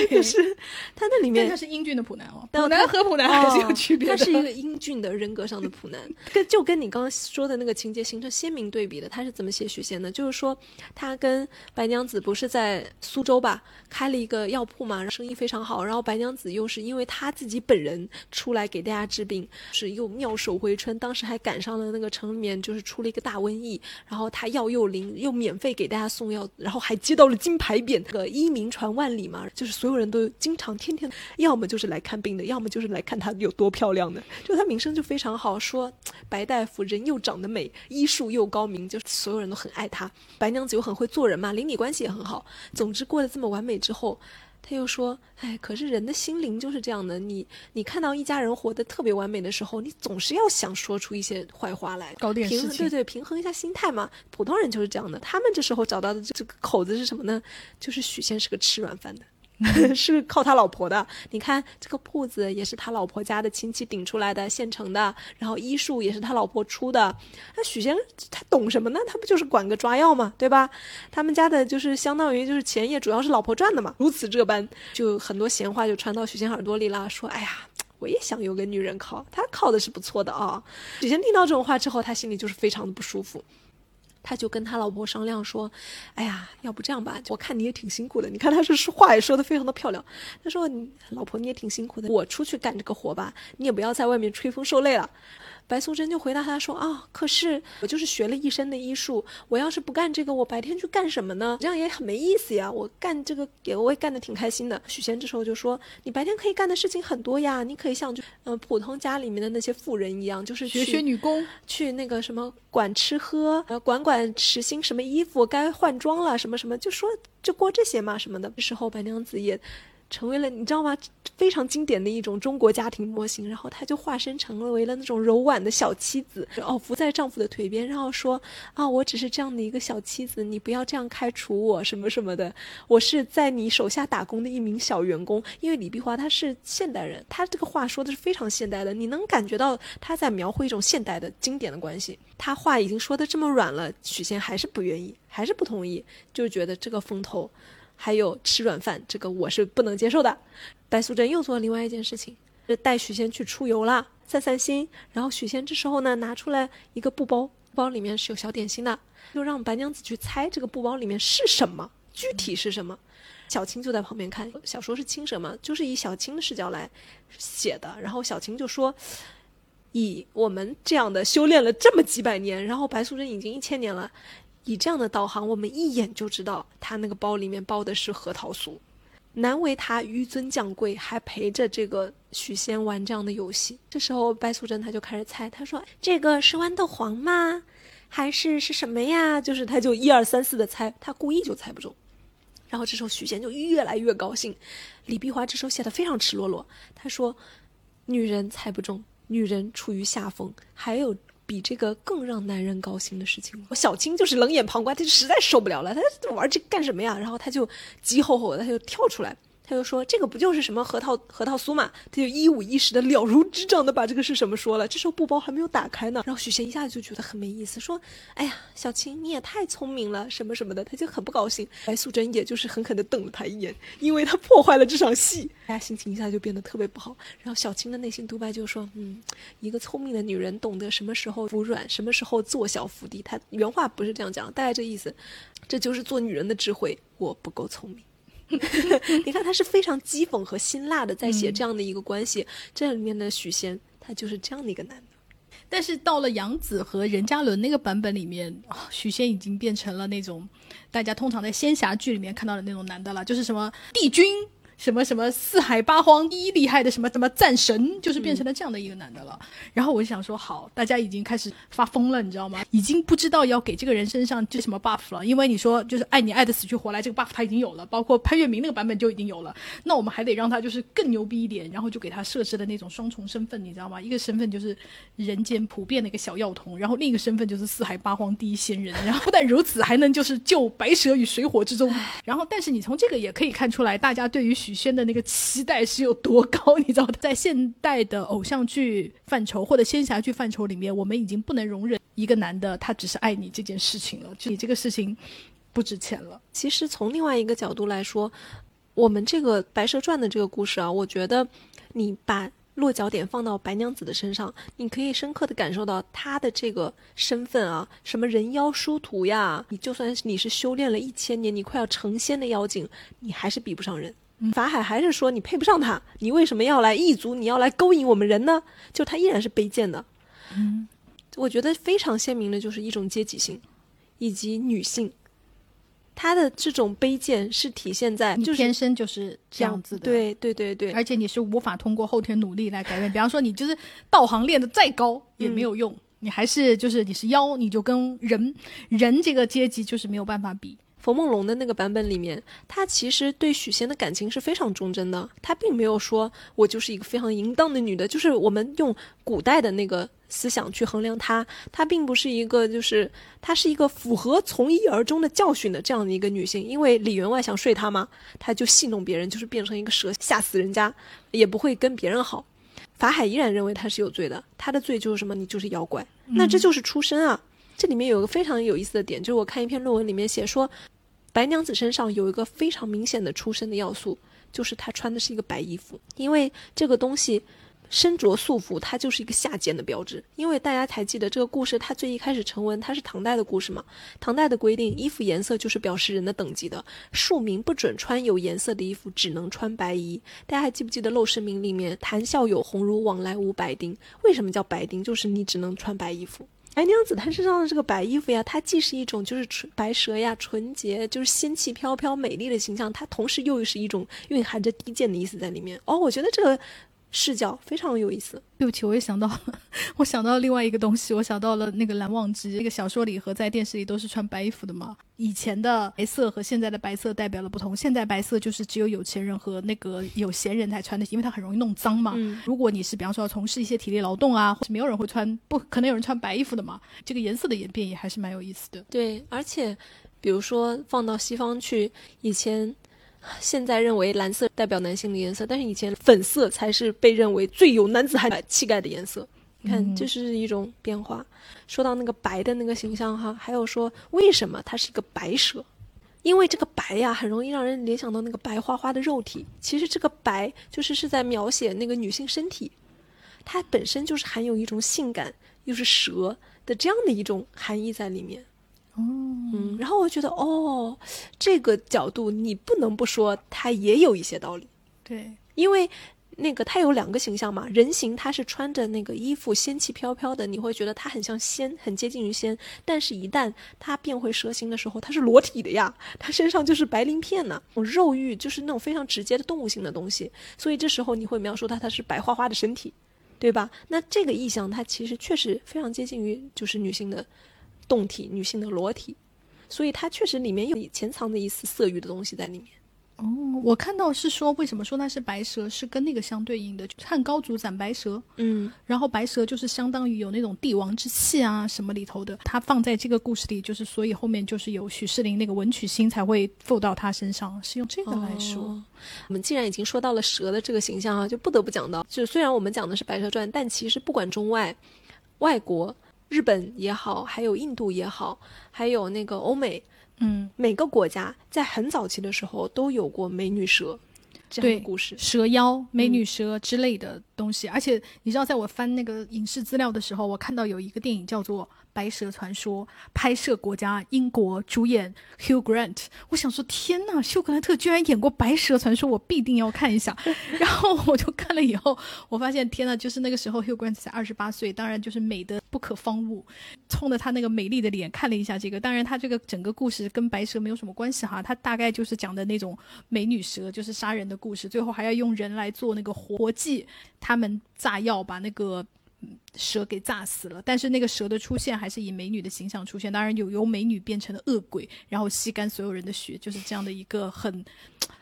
就是他那里面他是英俊的普男哦，普男和普男还是有区别的。他是一个英俊的人格上的普男，跟就跟你刚刚说的那个情节形成鲜明对比的。他是怎么写许仙的？就是说他跟白娘子不是在苏州吧开了一个药铺嘛，生意非常好。然后白娘子又是因为他自己本人出来给大家治病，是又妙手回春，当时还赶上了那个城里面就是出了一个大瘟疫，然后他药又灵，又免费给大家送药，然后还接到了金牌匾，这个一名。名传万里嘛，就是所有人都经常天天，要么就是来看病的，要么就是来看她有多漂亮的。就她名声就非常好，说白大夫人又长得美，医术又高明，就所有人都很爱她。白娘子又很会做人嘛，邻里关系也很好。总之过得这么完美之后，他又说：“哎，可是人的心灵就是这样的，你你看到一家人活得特别完美的时候，你总是要想说出一些坏话来，搞点平衡，对对，平衡一下心态嘛。普通人就是这样的。他们这时候找到的这个口子是什么呢？就是许仙是个吃软饭的。” 是靠他老婆的，你看这个铺子也是他老婆家的亲戚顶出来的，现成的。然后医术也是他老婆出的。那许仙他懂什么呢？他不就是管个抓药嘛，对吧？他们家的就是相当于就是钱也主要是老婆赚的嘛。如此这般，就很多闲话就传到许仙耳朵里了，说：“哎呀，我也想有个女人靠，他靠的是不错的啊。”许仙听到这种话之后，他心里就是非常的不舒服。他就跟他老婆商量说：“哎呀，要不这样吧，我看你也挺辛苦的。你看他是话也说的非常的漂亮。他说：‘你老婆你也挺辛苦的，我出去干这个活吧，你也不要在外面吹风受累了。’”白素贞就回答他说：“啊，可是我就是学了一身的医术，我要是不干这个，我白天去干什么呢？这样也很没意思呀。我干这个也我也干得挺开心的。”许仙这时候就说：“你白天可以干的事情很多呀，你可以像就嗯普通家里面的那些妇人一样，就是学学女工，去那个什么管吃喝，呃管管实心什么衣服该换装了什么什么，就说就过这些嘛什么的。这时候白娘子也。”成为了你知道吗？非常经典的一种中国家庭模型。然后她就化身成为了那种柔婉的小妻子，哦，伏在丈夫的腿边，然后说：“啊，我只是这样的一个小妻子，你不要这样开除我什么什么的。我是在你手下打工的一名小员工。”因为李碧华她是现代人，她这个话说的是非常现代的，你能感觉到她在描绘一种现代的经典的关系。她话已经说的这么软了，许仙还是不愿意，还是不同意，就觉得这个风头。还有吃软饭，这个我是不能接受的。白素贞又做了另外一件事情，是带许仙去出游了，散散心。然后许仙这时候呢，拿出来一个布包，包里面是有小点心的，就让白娘子去猜这个布包里面是什么，具体是什么。小青就在旁边看，小说是青蛇嘛，就是以小青的视角来写的。然后小青就说：“以我们这样的修炼了这么几百年，然后白素贞已经一千年了。”以这样的导航，我们一眼就知道他那个包里面包的是核桃酥。难为他纡尊降贵，还陪着这个许仙玩这样的游戏。这时候白素贞她就开始猜，她说：“这个是豌豆黄吗？还是是什么呀？”就是他就一二三四的猜，他故意就猜不中。然后这时候许仙就越来越高兴。李碧华这时候写的非常赤裸裸，他说：“女人猜不中，女人处于下风，还有。”比这个更让男人高兴的事情，我小青就是冷眼旁观，她就实在受不了了，他玩这干什么呀？然后她就急吼吼的，她就跳出来，他就说这个不就是什么核桃核桃酥嘛？他就一五一十的了如指掌的把这个是什么说了。这时候布包还没有打开呢，然后许仙一下子就觉得很没意思，说：“哎呀，小青你也太聪明了，什么什么的。”他就很不高兴。白素贞也就是狠狠的瞪了他一眼，因为他破坏了这场戏，大家心情一下就变得特别不好。然后小青的内心独白就说：“嗯，一个聪明的女人懂得什么时候服软，什么时候做小伏低。”他原话不是这样讲，大概这意思，这就是做女人的智慧。我不够聪明。你看，他是非常讥讽和辛辣的在写这样的一个关系。这里面的许仙，他就是这样的一个男的。但是到了杨紫和任嘉伦那个版本里面，许仙已经变成了那种大家通常在仙侠剧里面看到的那种男的了，就是什么帝君。什么什么四海八荒第一厉害的什么什么战神，就是变成了这样的一个男的了。然后我就想说，好，大家已经开始发疯了，你知道吗？已经不知道要给这个人身上这什么 buff 了。因为你说就是爱你爱的死去活来，这个 buff 他已经有了，包括潘粤明那个版本就已经有了。那我们还得让他就是更牛逼一点，然后就给他设置的那种双重身份，你知道吗？一个身份就是人间普遍的一个小药童，然后另一个身份就是四海八荒第一仙人。然后不但如此，还能就是救白蛇与水火之中。然后，但是你从这个也可以看出来，大家对于许许仙的那个。期待是有多高？你知道，在现代的偶像剧范畴或者仙侠剧范畴里面，我们已经不能容忍一个男的他只是爱你这件事情了，就你这个事情不值钱了。其实从另外一个角度来说，我们这个《白蛇传》的这个故事啊，我觉得你把落脚点放到白娘子的身上，你可以深刻的感受到她的这个身份啊，什么人妖殊途呀，你就算是你是修炼了一千年，你快要成仙的妖精，你还是比不上人。法海还是说你配不上他，你为什么要来异族？你要来勾引我们人呢？就他依然是卑贱的。嗯，我觉得非常鲜明的就是一种阶级性，以及女性，她的这种卑贱是体现在你天生就是这样子的。对对对对，而且你是无法通过后天努力来改变。比方说，你就是道行练的再高也没有用，你还是就是你是妖，你就跟人人这个阶级就是没有办法比。冯梦龙的那个版本里面，他其实对许仙的感情是非常忠贞的。他并没有说我就是一个非常淫荡的女的，就是我们用古代的那个思想去衡量她，她并不是一个，就是她是一个符合从一而终的教训的这样的一个女性。因为李员外想睡她嘛，她就戏弄别人，就是变成一个蛇吓死人家，也不会跟别人好。法海依然认为她是有罪的，她的罪就是什么？你就是妖怪，那这就是出身啊。这里面有个非常有意思的点，就是我看一篇论文里面写说。白娘子身上有一个非常明显的出身的要素，就是她穿的是一个白衣服。因为这个东西身着素服，它就是一个下贱的标志。因为大家还记得这个故事，它最一开始成文，它是唐代的故事嘛？唐代的规定，衣服颜色就是表示人的等级的，庶民不准穿有颜色的衣服，只能穿白衣。大家还记不记得《陋室铭》里面“谈笑有鸿儒，往来无白丁”？为什么叫白丁？就是你只能穿白衣服。白娘子她身上的这个白衣服呀，它既是一种就是纯白蛇呀，纯洁就是仙气飘飘、美丽的形象，它同时又是一种蕴含着低贱的意思在里面。哦，我觉得这个。视角非常有意思。对不起，我也想到，我想到另外一个东西，我想到了那个蓝忘机。那个小说里和在电视里都是穿白衣服的嘛。以前的白色和现在的白色代表了不同。现在白色就是只有有钱人和那个有闲人才穿的，因为它很容易弄脏嘛。如果你是比方说要从事一些体力劳动啊，或者没有人会穿，不可能有人穿白衣服的嘛。这个颜色的演变也还是蛮有意思的。对，而且比如说放到西方去，以前。现在认为蓝色代表男性的颜色，但是以前粉色才是被认为最有男子汉气概的颜色。你看，这是一种变化。说到那个白的那个形象哈，还有说为什么它是一个白蛇？因为这个白呀，很容易让人联想到那个白花花的肉体。其实这个白就是是在描写那个女性身体，它本身就是含有一种性感又是蛇的这样的一种含义在里面。哦，嗯，然后我觉得，哦，这个角度你不能不说，它也有一些道理。对，因为那个它有两个形象嘛，人形它是穿着那个衣服，仙气飘飘的，你会觉得它很像仙，很接近于仙。但是，一旦它变回蛇形的时候，它是裸体的呀，它身上就是白鳞片呢，肉欲就是那种非常直接的动物性的东西。所以这时候你会描述它，它是白花花的身体，对吧？那这个意象它其实确实非常接近于就是女性的。动体女性的裸体，所以它确实里面有潜藏着一丝色欲的东西在里面。哦，我看到是说，为什么说它是白蛇，是跟那个相对应的，汉高祖斩白蛇，嗯，然后白蛇就是相当于有那种帝王之气啊什么里头的，它放在这个故事里，就是所以后面就是有许世林那个文曲星才会附到他身上，是用这个来说。哦我们既然已经说到了蛇的这个形象啊，就不得不讲到，就虽然我们讲的是《白蛇传》，但其实不管中外，外国，日本也好，还有印度也好，还有那个欧美，嗯，每个国家在很早期的时候都有过美女蛇这样的故事。蛇妖、美女蛇之类的东西，而且你知道，在我翻那个影视资料的时候，我看到有一个电影叫做《白蛇传说》，拍摄国家英国，主演 Hugh Grant。我想说，天呐，休格兰特居然演过《白蛇传说》，我必定要看一下。然后我就看了以后，我发现天呐，就是那个时候 Hugh Grant 才二十八岁，当然就是美的不可方物。冲着他那个美丽的脸看了一下这个，当然他这个整个故事跟白蛇没有什么关系哈，他大概就是讲的那种美女蛇，就是杀人的故事，最后还要用人来做那个活祭，他们炸药把那个。蛇给炸死了，但是那个蛇的出现还是以美女的形象出现，当然有由美女变成了恶鬼，然后吸干所有人的血，就是这样的一个很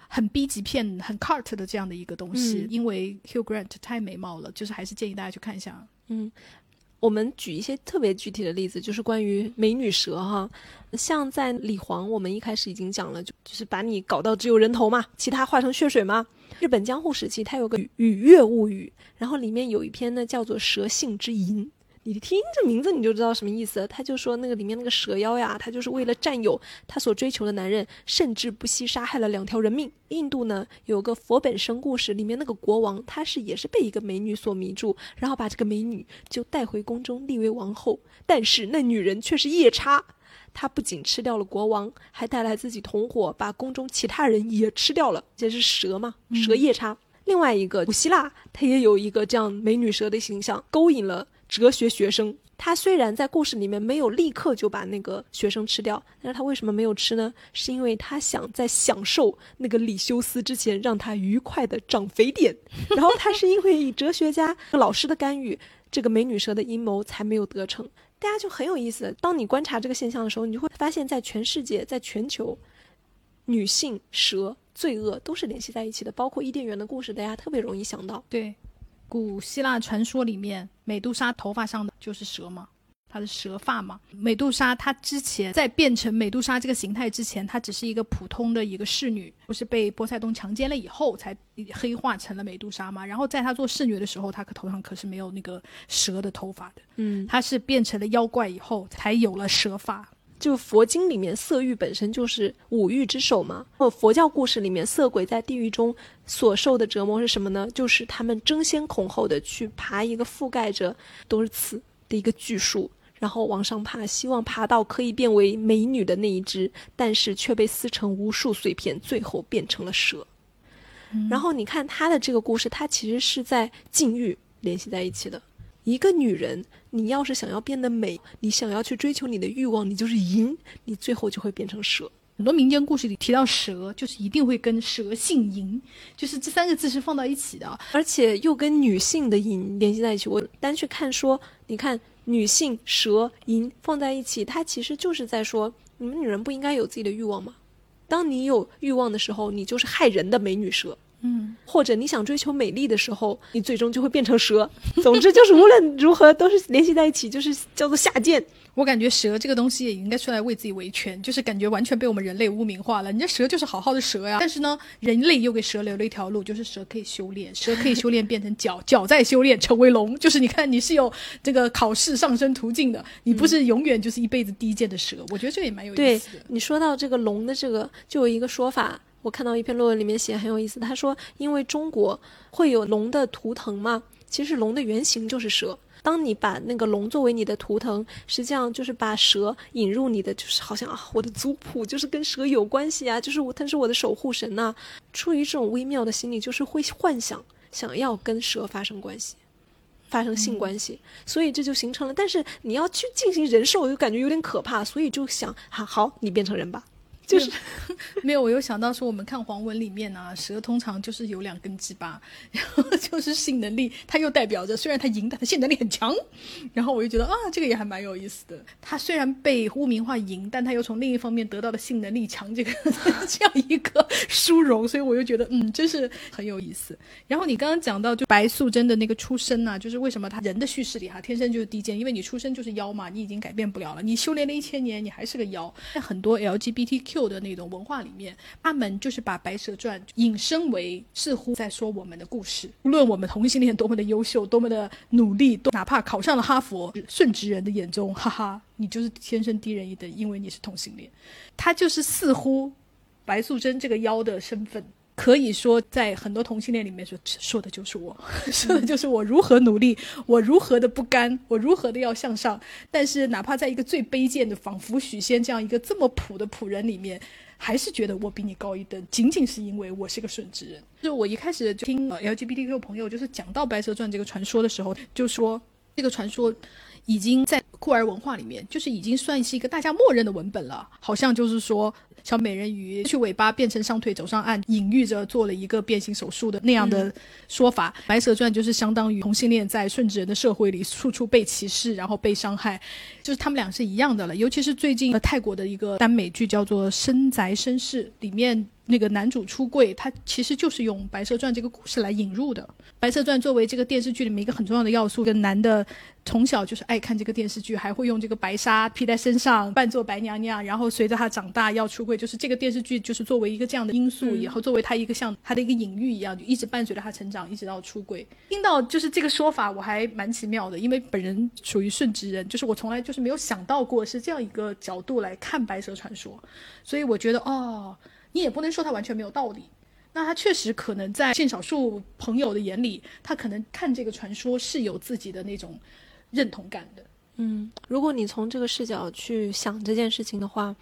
很 B 级片、很 cart 的这样的一个东西。因为 Hugh Grant 太美貌了，就是还是建议大家去看一下。嗯我们举一些特别具体的例子，就是关于美女蛇哈，像在李黄，我们一开始已经讲了，就就是把你搞到只有人头嘛，其他化成血水嘛。日本江户时期，它有个《雨月物语》，然后里面有一篇呢叫做《蛇性之淫》。你听这名字你就知道什么意思。他就说那个里面那个蛇妖呀，他就是为了占有他所追求的男人，甚至不惜杀害了两条人命。印度呢有个佛本生故事，里面那个国王他是也是被一个美女所迷住，然后把这个美女就带回宫中立为王后，但是那女人却是夜叉。她不仅吃掉了国王，还带来自己同伙，把宫中其他人也吃掉了。这是蛇嘛？蛇夜叉。另外一个古希腊，它也有一个这样美女蛇的形象，勾引了哲学学生。他虽然在故事里面没有立刻就把那个学生吃掉，但是他为什么没有吃呢？是因为他想在享受那个李修斯之前，让他愉快的长肥点。然后他是因为以哲学家老师的干预，这个美女蛇的阴谋才没有得逞。大家就很有意思。当你观察这个现象的时候，你就会发现，在全世界，在全球，女性蛇罪恶都是联系在一起的。包括伊甸园的故事，大家特别容易想到。对，古希腊传说里面，美杜莎头发上的就是蛇嘛，她的蛇发嘛。美杜莎她之前在变成美杜莎这个形态之前，她只是一个普通的一个侍女，不是被波塞冬强奸了以后才黑化成了美杜莎嘛。然后在她做侍女的时候，她可头上可是没有那个蛇的头发的，嗯，她是变成了妖怪以后才有了蛇发。就佛经里面色欲本身就是五欲之首嘛。或佛教故事里面，色鬼在地狱中所受的折磨是什么呢？就是他们争先恐后的去爬一个覆盖着都是刺的一个巨树，然后往上爬，希望爬到可以变为美女的那一只，但是却被撕成无数碎片，最后变成了蛇。然后你看他的这个故事，他其实是在禁欲联系在一起的。一个女人，你要是想要变得美，你想要去追求你的欲望，你就是淫，你最后就会变成蛇。很多民间故事里提到蛇，就是一定会跟蛇性淫，就是这三个字是放到一起的。而且又跟女性的淫联系在一起。我单去看说，你看女性蛇淫放在一起，它其实就是在说，你们女人不应该有自己的欲望吗？当你有欲望的时候，你就是害人的美女蛇。嗯，或者你想追求美丽的时候，你最终就会变成蛇。总之就是无论如何都是联系在一起，就是叫做下贱。我感觉蛇这个东西也应该出来为自己维权，就是感觉完全被我们人类污名化了。人家蛇就是好好的蛇呀，但是呢，人类又给蛇留了一条路，就是蛇可以修炼，蛇可以修炼变成脚，脚再修炼成为龙。就是你看你是有这个考试上升途径的，你不是永远就是一辈子低贱的蛇。我觉得这个也蛮有意思的。你说到这个龙的这个，就有一个说法，我看到一篇论文里面写很有意思。他说，因为中国会有龙的图腾嘛，其实龙的原型就是蛇。当你把那个龙作为你的图腾，实际上就是把蛇引入你的，就是好像啊，我的族谱就是跟蛇有关系啊，就是我，它是我的守护神呐、出于这种微妙的心理，就是会幻想想要跟蛇发生关系。发生性关系，所以这就形成了。但是你要去进行人兽，又感觉有点可怕，所以就想，哈、好，你变成人吧。就是 没有，我又想到说，我们看黄文里面呢、蛇通常就是有两根鸡巴，然后就是性能力，它又代表着虽然它赢，但它性能力很强。然后我就觉得啊，这个也还蛮有意思的。它虽然被污名化赢，但它又从另一方面得到了性能力强这个 这样一个殊荣，所以我又觉得嗯，真是很有意思。然后你刚刚讲到就白素贞的那个出身呢、就是为什么她人的叙事里哈天生就是低贱，因为你出生就是妖嘛，你已经改变不了了，你修炼了一千年，你还是个妖。在很多 LGBTQ 旧的那种文化里面，他们就是把《白蛇传》引申为似乎在说我们的故事。无论我们同性恋多么的优秀，多么的努力，都哪怕考上了哈佛，顺直人的眼中，哈哈，你就是天生低人一等，因为你是同性恋。他就是似乎白素贞这个妖的身份。可以说，在很多同性恋里面说，说的就是我，说的就是我如何努力，我如何的不甘，我如何的要向上。但是，哪怕在一个最卑贱的，仿佛许仙这样一个这么普的普人里面，还是觉得我比你高一等，仅仅是因为我是个顺直人。就我一开始就听呃 LGBTQ 朋友就是讲到《白蛇传》这个传说的时候，就说这个传说已经在酷儿文化里面，就是已经算是一个大家默认的文本了，好像就是说。小美人鱼去尾巴变成上腿走上岸，隐喻着做了一个变形手术的那样的说法。白蛇传就是相当于同性恋在顺直人的社会里处处被歧视，然后被伤害，就是他们俩是一样的了。尤其是最近呃泰国的一个耽美剧叫做《深宅绅士》，里面那个男主出柜，他其实就是用《白蛇传》这个故事来引入的。《白蛇传》作为这个电视剧里面一个很重要的要素，跟男的从小就是爱看这个电视剧，还会用这个白纱披在身上，扮作白娘娘，然后随着他长大要出柜，就是这个电视剧就是作为一个这样的因素，以后作为他一个像他的一个隐喻一样，就一直伴随着他成长，一直到出柜。听到就是这个说法，我还蛮奇妙的，因为本人属于顺直人，就是我从来就是没有想到过是这样一个角度来看《白蛇传说》，所以我觉得哦，你也不能说他完全没有道理。那他确实可能在性少数朋友的眼里，他可能看这个传说是有自己的那种认同感的。嗯，如果你从这个视角去想这件事情的话，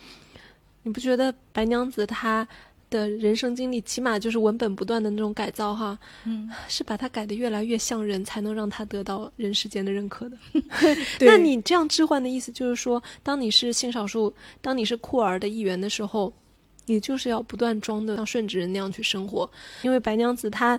你不觉得白娘子她的人生经历，起码就是文本不断的那种改造哈，嗯，是把她改的越来越像人，才能让她得到人世间的认可的。那你这样置换的意思就是说，当你是性少数，当你是酷儿的一员的时候，你就是要不断装的像顺直人那样去生活，因为白娘子她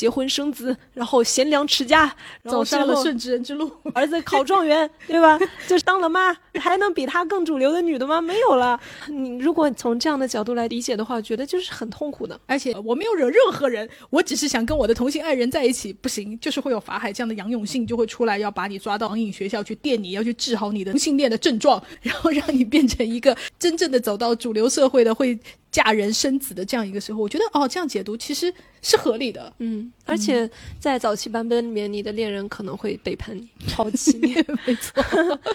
结婚生子，然后贤良持家，然后走上了顺直人之路。儿子考状元，对吧？就是当了妈，还能比她更主流的女的吗？没有了。你如果从这样的角度来理解的话，觉得就是很痛苦的。而且我没有惹任何人，我只是想跟我的同性爱人在一起，不行，就是会有法海这样的杨永信就会出来，要把你抓到网瘾学校去电你，要去治好你的同性恋的症状，然后让你变成一个真正的走到主流社会的会嫁人生子的这样一个时候。我觉得哦，这样解读其实是合理的。嗯，而且在早期版本里面，你的恋人可能会背叛你、抛弃你。没错，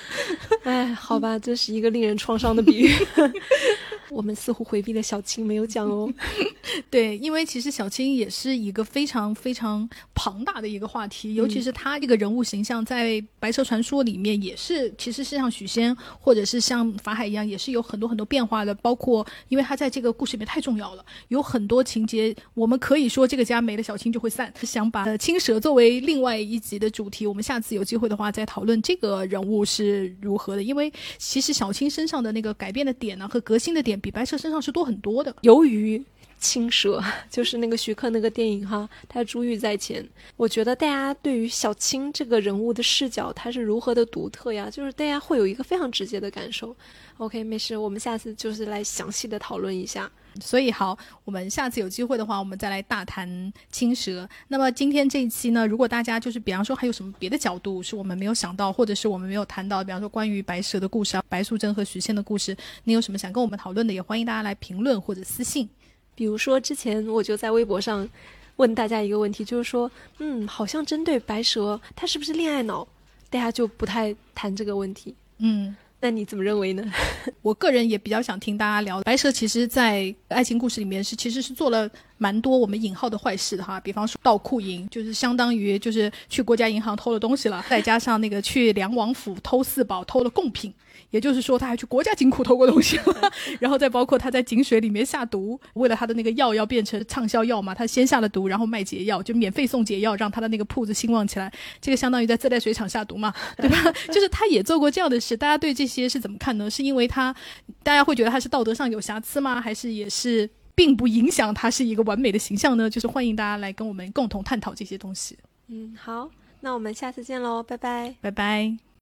哎，好吧，这是一个令人创伤的比喻。我们似乎回避了小青没有讲哦。对，因为其实小青也是一个非常非常庞大的一个话题，尤其是她这个人物形象在《白蛇传说》里面也是，其实是像许仙或者是像法海一样，也是有很多很多变化的。包括因为他在这个故事里面太重要了，有很多情节，我们可以说这个家没了小青就会散。想把呃青蛇作为另外一集的主题，我们下次有机会的话再讨论这个人物是如何的。因为其实小青身上的那个改变的点呢、和革新的点，比白蛇身上是多很多的。由于青蛇 就是那个徐克那个电影哈，他珠玉在前。我觉得大家对于小青这个人物的视角，他是如何的独特呀？就是大家会有一个非常直接的感受。OK，没事，我们下次就是来详细的讨论一下。所以好，我们下次有机会的话，我们再来大谈青蛇。那么今天这一期呢，如果大家就是比方说还有什么别的角度是我们没有想到，或者是我们没有谈到，比方说关于白蛇的故事啊，白素贞和许仙的故事，你有什么想跟我们讨论的，也欢迎大家来评论或者私信。比如说，之前我就在微博上问大家一个问题，就是说，嗯，好像针对白蛇，他是不是恋爱脑？大家就不太谈这个问题。嗯。那你怎么认为呢？我个人也比较想听大家聊白蛇，其实，在爱情故事里面是其实是做了蛮多我们引号的坏事的哈，比方说盗库银，就是相当于就是去国家银行偷了东西了，再加上那个去梁王府偷四宝，偷了贡品。也就是说，他还去国家金库偷过东西了，然后再包括他在井水里面下毒，为了他的那个药要变成畅销药嘛，他先下了毒，然后卖解药，就免费送解药，让他的那个铺子兴旺起来。这个相当于在自来水厂下毒嘛，对吧？就是他也做过这样的事。大家对这些是怎么看呢？是因为他，大家会觉得他是道德上有瑕疵吗？还是也是并不影响他是一个完美的形象呢？就是欢迎大家来跟我们共同探讨这些东西。嗯，好，那我们下次见喽，拜拜，拜拜。